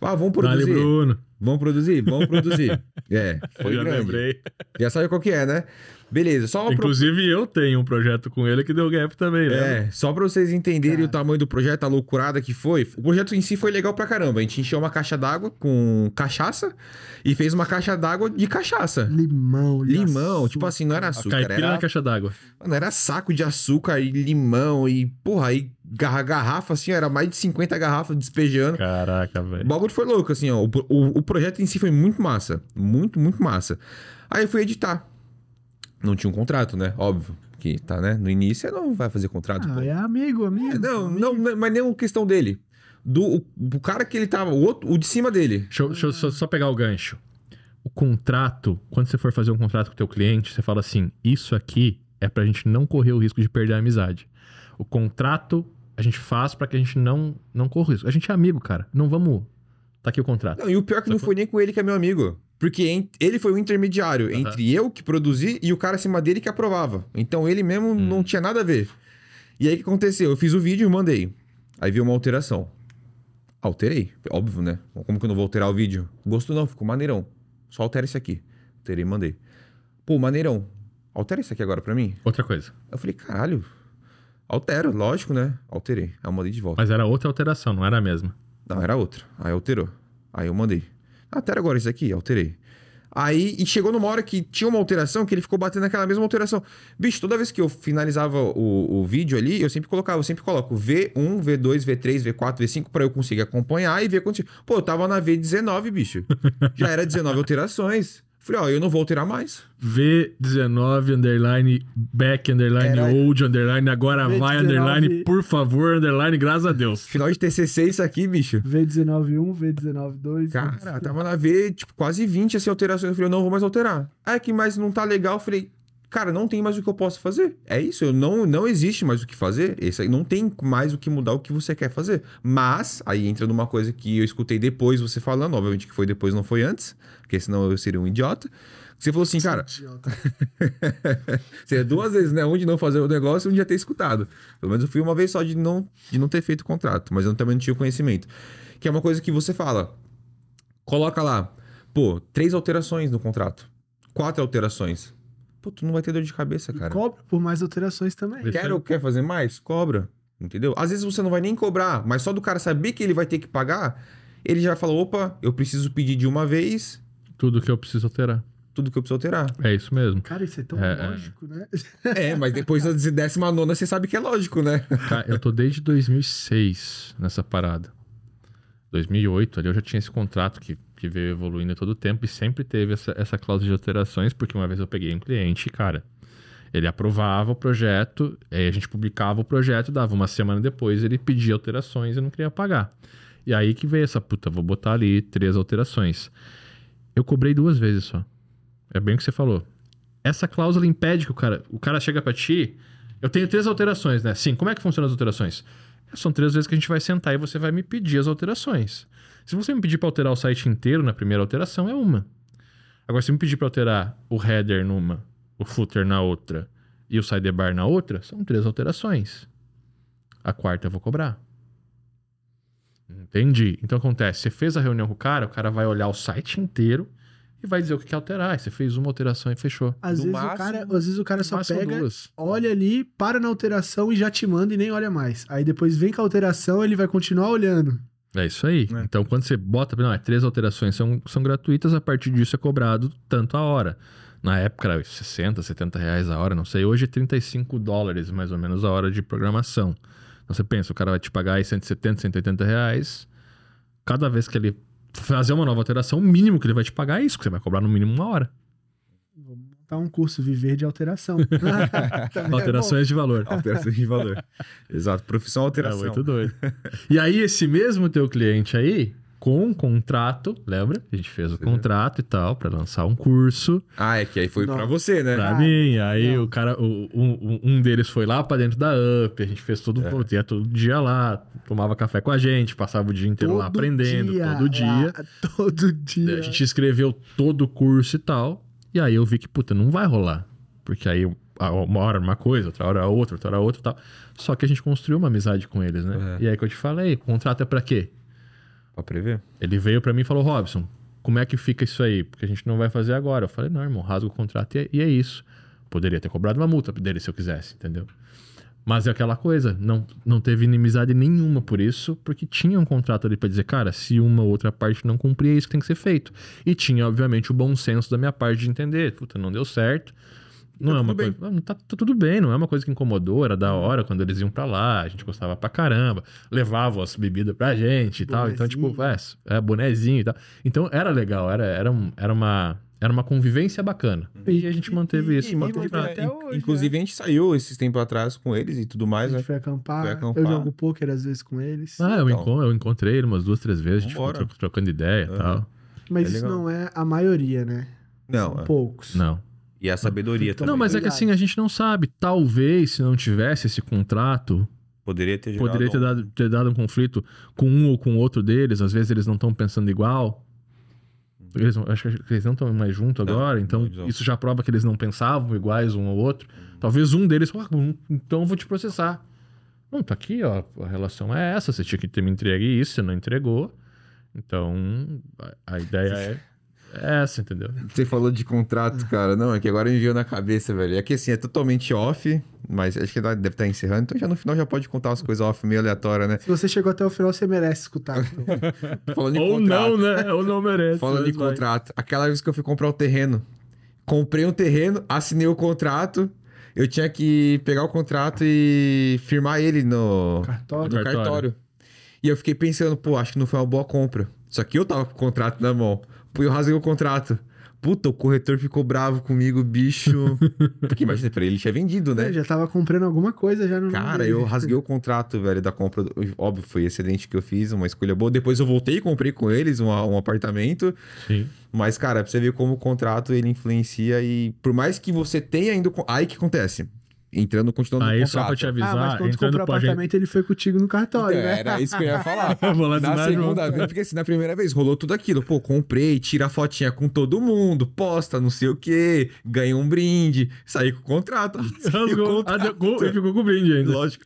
Ah, vamos produzir. Bruno. Vamos produzir? Vamos produzir. É, foi Já grande. lembrei. Já sabe qual que é, né? Beleza, só Inclusive, eu tenho um projeto com ele que deu gap também, né? é, só pra vocês entenderem o tamanho do projeto, a loucurada que foi. O projeto em si foi legal pra caramba. A gente encheu uma caixa d'água com cachaça e fez uma caixa d'água de cachaça. Limão, Limão, açúcar. tipo assim, não era A açúcar, caipira era na caixa d'água. Mano, era saco de açúcar e limão e, porra, aí garra- garrafa, assim, ó, era mais de 50 garrafas despejando. Caraca, O velho. bagulho foi louco, assim, ó. O, o, o projeto em si foi muito massa. Muito, muito massa. Aí eu fui editar. Não tinha um contrato, né? Óbvio. Que tá, né? No início você não vai fazer contrato. pô. Ah, é amigo, amigo. É, não, amigo. não, não, mas nem uma questão dele. Do o, o cara que ele tava, o outro, o de cima dele. Deixa eu, deixa eu só, só pegar o gancho. O contrato, quando você for fazer um contrato com o teu cliente, você fala assim, isso aqui é pra gente não correr o risco de perder a amizade. O contrato a gente faz pra que a gente não, não corra o risco. A gente é amigo, cara. Não vamos... Tá aqui o contrato. Não, e o pior é que não foi nem com ele que é meu amigo. Porque ele foi o intermediário Aham. entre eu que produzi e o cara acima dele que aprovava. Então ele mesmo Hum. não tinha nada a ver. E aí o que aconteceu? Eu fiz o vídeo e mandei. Aí veio uma alteração. Alterei, óbvio, né? Como que eu não vou alterar o vídeo? Gostou não, ficou maneirão. Só altera esse aqui. Alterei mandei. Pô, maneirão. Altera isso aqui agora pra mim. Outra coisa. Eu falei, caralho. Altero, lógico, né? Alterei. Aí eu mandei de volta. Mas era outra alteração, não era a mesma. Não, era outra. Aí alterou. Aí eu mandei. Altera agora isso aqui, alterei. Aí, e chegou numa hora que tinha uma alteração que ele ficou batendo naquela mesma alteração. Bicho, toda vez que eu finalizava o, o vídeo ali, eu sempre colocava, eu sempre coloco V1, V2, V3, V4, V5 pra eu conseguir acompanhar e ver quanto. Pô, eu tava na V19, bicho. Já era 19 alterações. Falei, ó, eu não vou alterar mais. V19, underline, back, underline, Era- old, underline, agora vai, V19. underline, por favor, underline, graças a Deus. Final de TCC isso aqui, bicho. V19.1, V19.2. Cara, tava na V, tipo, quase 20 assim, alterações. Eu falei, eu não vou mais alterar. É que mas não tá legal. Eu falei, cara, não tem mais o que eu posso fazer. É isso, eu não, não existe mais o que fazer. Esse aí não tem mais o que mudar o que você quer fazer. Mas, aí entra numa coisa que eu escutei depois você falando, obviamente que foi depois, não foi antes, porque senão eu seria um idiota. Você falou assim, cara, seria duas vezes, né? Um de não fazer o negócio e um de já ter escutado. Pelo menos eu fui uma vez só de não, de não ter feito o contrato, mas eu também não tinha o conhecimento. Que é uma coisa que você fala, Coloca lá, pô, três alterações no contrato. Quatro alterações. Pô, tu não vai ter dor de cabeça, cara. Cobra por mais alterações também. Quer, quer fazer mais? Cobra. Entendeu? Às vezes você não vai nem cobrar, mas só do cara saber que ele vai ter que pagar, ele já fala: opa, eu preciso pedir de uma vez Tudo que eu preciso alterar. tudo que eu preciso alterar. É isso mesmo. Cara, isso é tão É, é. lógico, né? é, mas depois da décima nona você sabe que é lógico, né? Cara, eu tô desde 2006 nessa parada. 2008, ali eu já tinha esse contrato que, que veio evoluindo todo o tempo e sempre teve essa, essa cláusula de alterações, porque uma vez eu peguei um cliente, cara, ele aprovava o projeto, aí a gente publicava o projeto, dava uma semana depois, ele pedia alterações e não queria pagar. E aí que veio essa puta, vou botar ali três alterações. Eu cobrei duas vezes só. É bem o que você falou. Essa cláusula impede que o cara, o cara chega pra ti, eu tenho três alterações, né? Sim, como é que funcionam as alterações? São três vezes que a gente vai sentar e você vai me pedir as alterações. Se você me pedir para alterar o site inteiro na primeira alteração, é uma. Agora, se me pedir para alterar o header numa, o footer na outra e o sidebar na outra, são três alterações. A quarta eu vou cobrar. Entendi. Então acontece, você fez a reunião com o cara, o cara vai olhar o site inteiro e vai dizer o que quer alterar. Aí você fez uma alteração e fechou. Às No vezes, máximo- o cara, às vezes o cara só pega, duas. olha ali, para na alteração e já te manda e nem olha mais. Aí depois vem com a alteração, ele vai continuar olhando. É isso aí. É. Então, quando você bota, não, é, três alterações são, são gratuitas, a partir disso é cobrado tanto a hora. Na época era 60, 70 reais a hora, não sei. Hoje é 35 dólares, mais ou menos, a hora de programação. Então você pensa, o cara vai te pagar aí 170, 180 reais. Cada vez que ele fazer uma nova alteração, o mínimo que ele vai te pagar é isso, que você vai cobrar no mínimo uma hora. Um curso Viver de Alteração. É Alterações de valor. Alteração de valor. Exato, profissão É alteração. muito doido. E aí, esse mesmo teu cliente aí, com um contrato, lembra? A gente fez o Sim. contrato e tal, pra lançar um curso. Ah, é que aí foi pra você, né? Pra Ah, mim, aí não. o cara, o- um, um deles foi lá pra dentro da UP, a gente fez todo, É. pô, ia todo dia lá, tomava café com a gente, passava o dia inteiro lá Todo aprendendo, dia, todo dia. lá, todo dia. A gente escreveu todo o curso e tal, e aí eu vi que, puta, não vai rolar. Porque aí uma hora uma coisa, outra hora outra, outra hora outra e tal. Só que a gente construiu uma amizade com eles, né? É. E aí que eu te falei, o contrato é pra quê? Pra prever? Ele veio pra mim e falou, Robson, como é que fica isso aí? Porque a gente não vai fazer agora. Eu falei, não, irmão, rasga o contrato e é, e é isso. Poderia ter cobrado uma multa dele se eu quisesse, entendeu? Mas é aquela coisa, não, não teve inimizade nenhuma por isso, porque tinha um contrato ali pra dizer, cara, se uma ou outra parte não cumprir, é isso que tem que ser feito. E tinha, obviamente, o bom senso da minha parte de entender, puta, não deu certo. Não Tá é uma coisa. Não, tá, tá tudo bem, não é uma coisa que incomodou, era da hora quando eles iam pra lá, a gente gostava pra caramba, levavam as bebidas pra gente e tal. Então, tipo, é, é bonezinho e tal. Então era legal, era, era, um- era uma. Era uma convivência bacana. E a gente manteve isso. E manteve manteve, pra- até in- hoje, Inclusive, a gente saiu esses tempos atrás com eles e tudo A mais, gente né? foi acampar. Foi acampar. Eu jogo poker às vezes com eles. Ah, eu, Então. eu encontrei ele umas duas, três vezes, a gente ficou trocando ideia e tal. mas é isso legal. não é a maioria, né? Não, São é. poucos. Não. e a sabedoria também. Não, mas é que assim, a gente não sabe. Talvez, se não tivesse esse contrato, Poderia ter gerado poderia ter um- dado, ter dado um conflito com um ou com outro deles. Às vezes eles não estão pensando igual. Eles, acho que eles não estão mais juntos Não, agora, então não, isso já prova que eles não pensavam iguais um ao outro. Talvez um deles, "Ah, então eu vou te processar. Não, tá aqui, ó, a relação é essa, você tinha que ter me entregue isso, você não entregou. Então, a, a ideia é, é essa, entendeu? Você falou de contrato, cara. Não, é que agora me veio na cabeça, velho. É que assim, é totalmente off, mas acho que deve estar encerrando. Então já no final já pode contar umas coisas off meio aleatórias, né? Se você chegou até o final, você merece escutar. então. Falando Ou contrato. não, né? Ou não merece. Falando em vai. contrato. Aquela vez que eu fui comprar o terreno. Comprei um terreno, assinei o contrato. Eu tinha que pegar o contrato e firmar ele no, Cartório. no Cartório. cartório. E eu fiquei pensando, pô, acho que não foi uma boa compra. Só que eu tava com o contrato na mão. Eu rasguei o contrato. Puta, o corretor ficou bravo comigo, bicho. Porque imagina, pra ele tinha vendido, né? Eu já tava comprando alguma coisa já no Cara, eu rasguei o contrato, velho, da compra. do- Óbvio, foi excelente que eu fiz, uma escolha boa. Depois eu voltei e comprei com eles um, um apartamento. Sim. Mas, cara, pra você ver como o contrato ele influencia e por mais que você tenha ainda. Aí que acontece? Entrando, continuando Aí no só pra contrato. te Ah, mas avisar, quando entrando comprou o pra gente. apartamento, ele foi contigo no cartório, Então, né? era isso que eu ia falar. Vou lá Na segunda junto. vez, porque assim, na primeira vez rolou tudo aquilo. Pô, comprei, tira a fotinha com todo mundo, posta, não sei o quê, ganha um brinde, saí com o contrato. rasguei o Rasgou, contrato. e ficou com o brinde ainda. Lógico.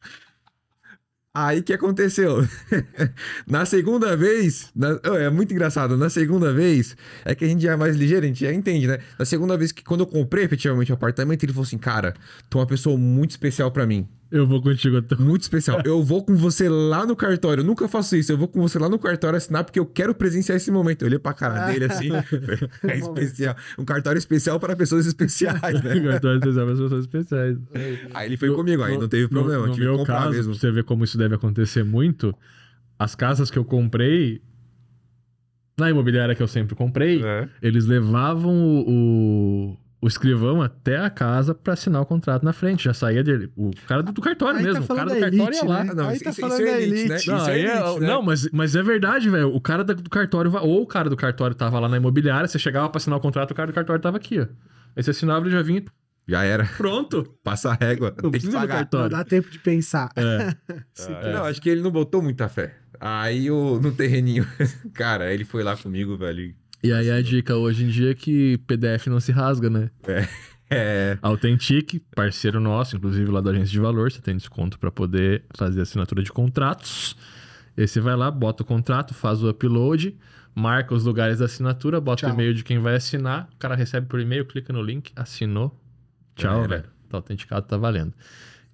Aí que aconteceu? na segunda vez, na- oh, é muito engraçado. Na segunda vez, é que a gente já é mais ligeiro, a gente já entende, né? Na segunda vez que quando eu comprei efetivamente o apartamento, ele falou assim: Cara, tu é uma pessoa muito especial pra mim. Eu vou contigo até. Muito especial. Eu vou com você lá no cartório. Eu nunca faço isso. Eu vou com você lá no cartório assinar porque eu quero presenciar esse momento. Eu olhei pra cara dele assim. é especial. Um cartório especial para pessoas especiais, né? Cartão especial para as pessoas especiais. Aí ele foi comigo, aí não teve problema. No, no meu caso, mesmo. pra você ver como isso deve acontecer muito, as casas que eu comprei, na imobiliária que eu sempre comprei, É. eles levavam o, o, o escrivão até a casa pra assinar o contrato na frente. Já saía dele. O cara do, do cartório Aí tá mesmo. o cara do da cartório elite, ia lá. né? Não, Aí isso- tá isso- falando isso é da elite, elite. né? Não, Isso é aí é- elite, né? não, mas, mas é verdade, velho. O cara do cartório, ou o cara do cartório tava lá na imobiliária, você chegava pra assinar o contrato, o cara do cartório tava aqui, ó. Aí você assinava, ele já vinha. Já era. Pronto. Passa a régua. Não Tem que pagar. Não cartório. dá tempo de pensar. É. Ah, Não, acho que ele não botou muita fé. Aí o, no terreninho. Cara, ele foi lá comigo, velho. E aí a dica hoje em dia é que PDF não se rasga, né? É. Authentic, parceiro nosso, inclusive lá da agência de valor, você tem desconto para poder fazer assinatura de contratos. E você vai lá, bota o contrato, faz o upload, marca os lugares da assinatura, bota Tchau. o e-mail de quem vai assinar, o cara recebe por e-mail, clica no link, assinou. Tchau, era. velho. Tá autenticado, tá valendo.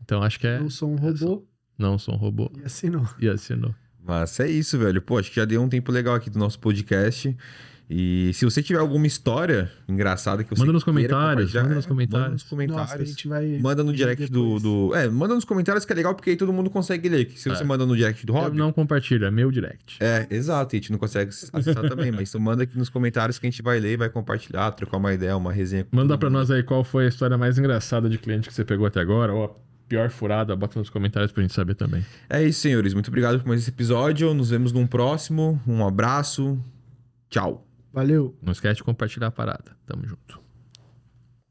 Então acho que é. Não sou um robô. Não sou um robô. E assinou. E assinou. Mas é isso, velho. Pô, acho que já deu um tempo legal aqui do nosso podcast. E se você tiver alguma história engraçada que você Manda nos comentários, manda nos é, comentários. Manda nos comentários. Nossa, a gente vai. Manda no direct do, do. É, manda nos comentários que é legal porque aí todo mundo consegue ler. Que se você É. manda no direct do Hobby. não compartilho, é meu direct. É, exato. E a gente não consegue acessar também. Mas então manda aqui nos comentários que a gente vai ler, vai compartilhar, trocar uma ideia, uma resenha. Manda mundo. nós aí qual foi a história mais engraçada de cliente que você pegou até agora, ou a pior furada, bota nos comentários pra gente saber também. É isso, senhores. Muito obrigado por mais esse episódio. Nos vemos num próximo. Um abraço. Tchau. Valeu. Não esquece de compartilhar a parada. Tamo junto.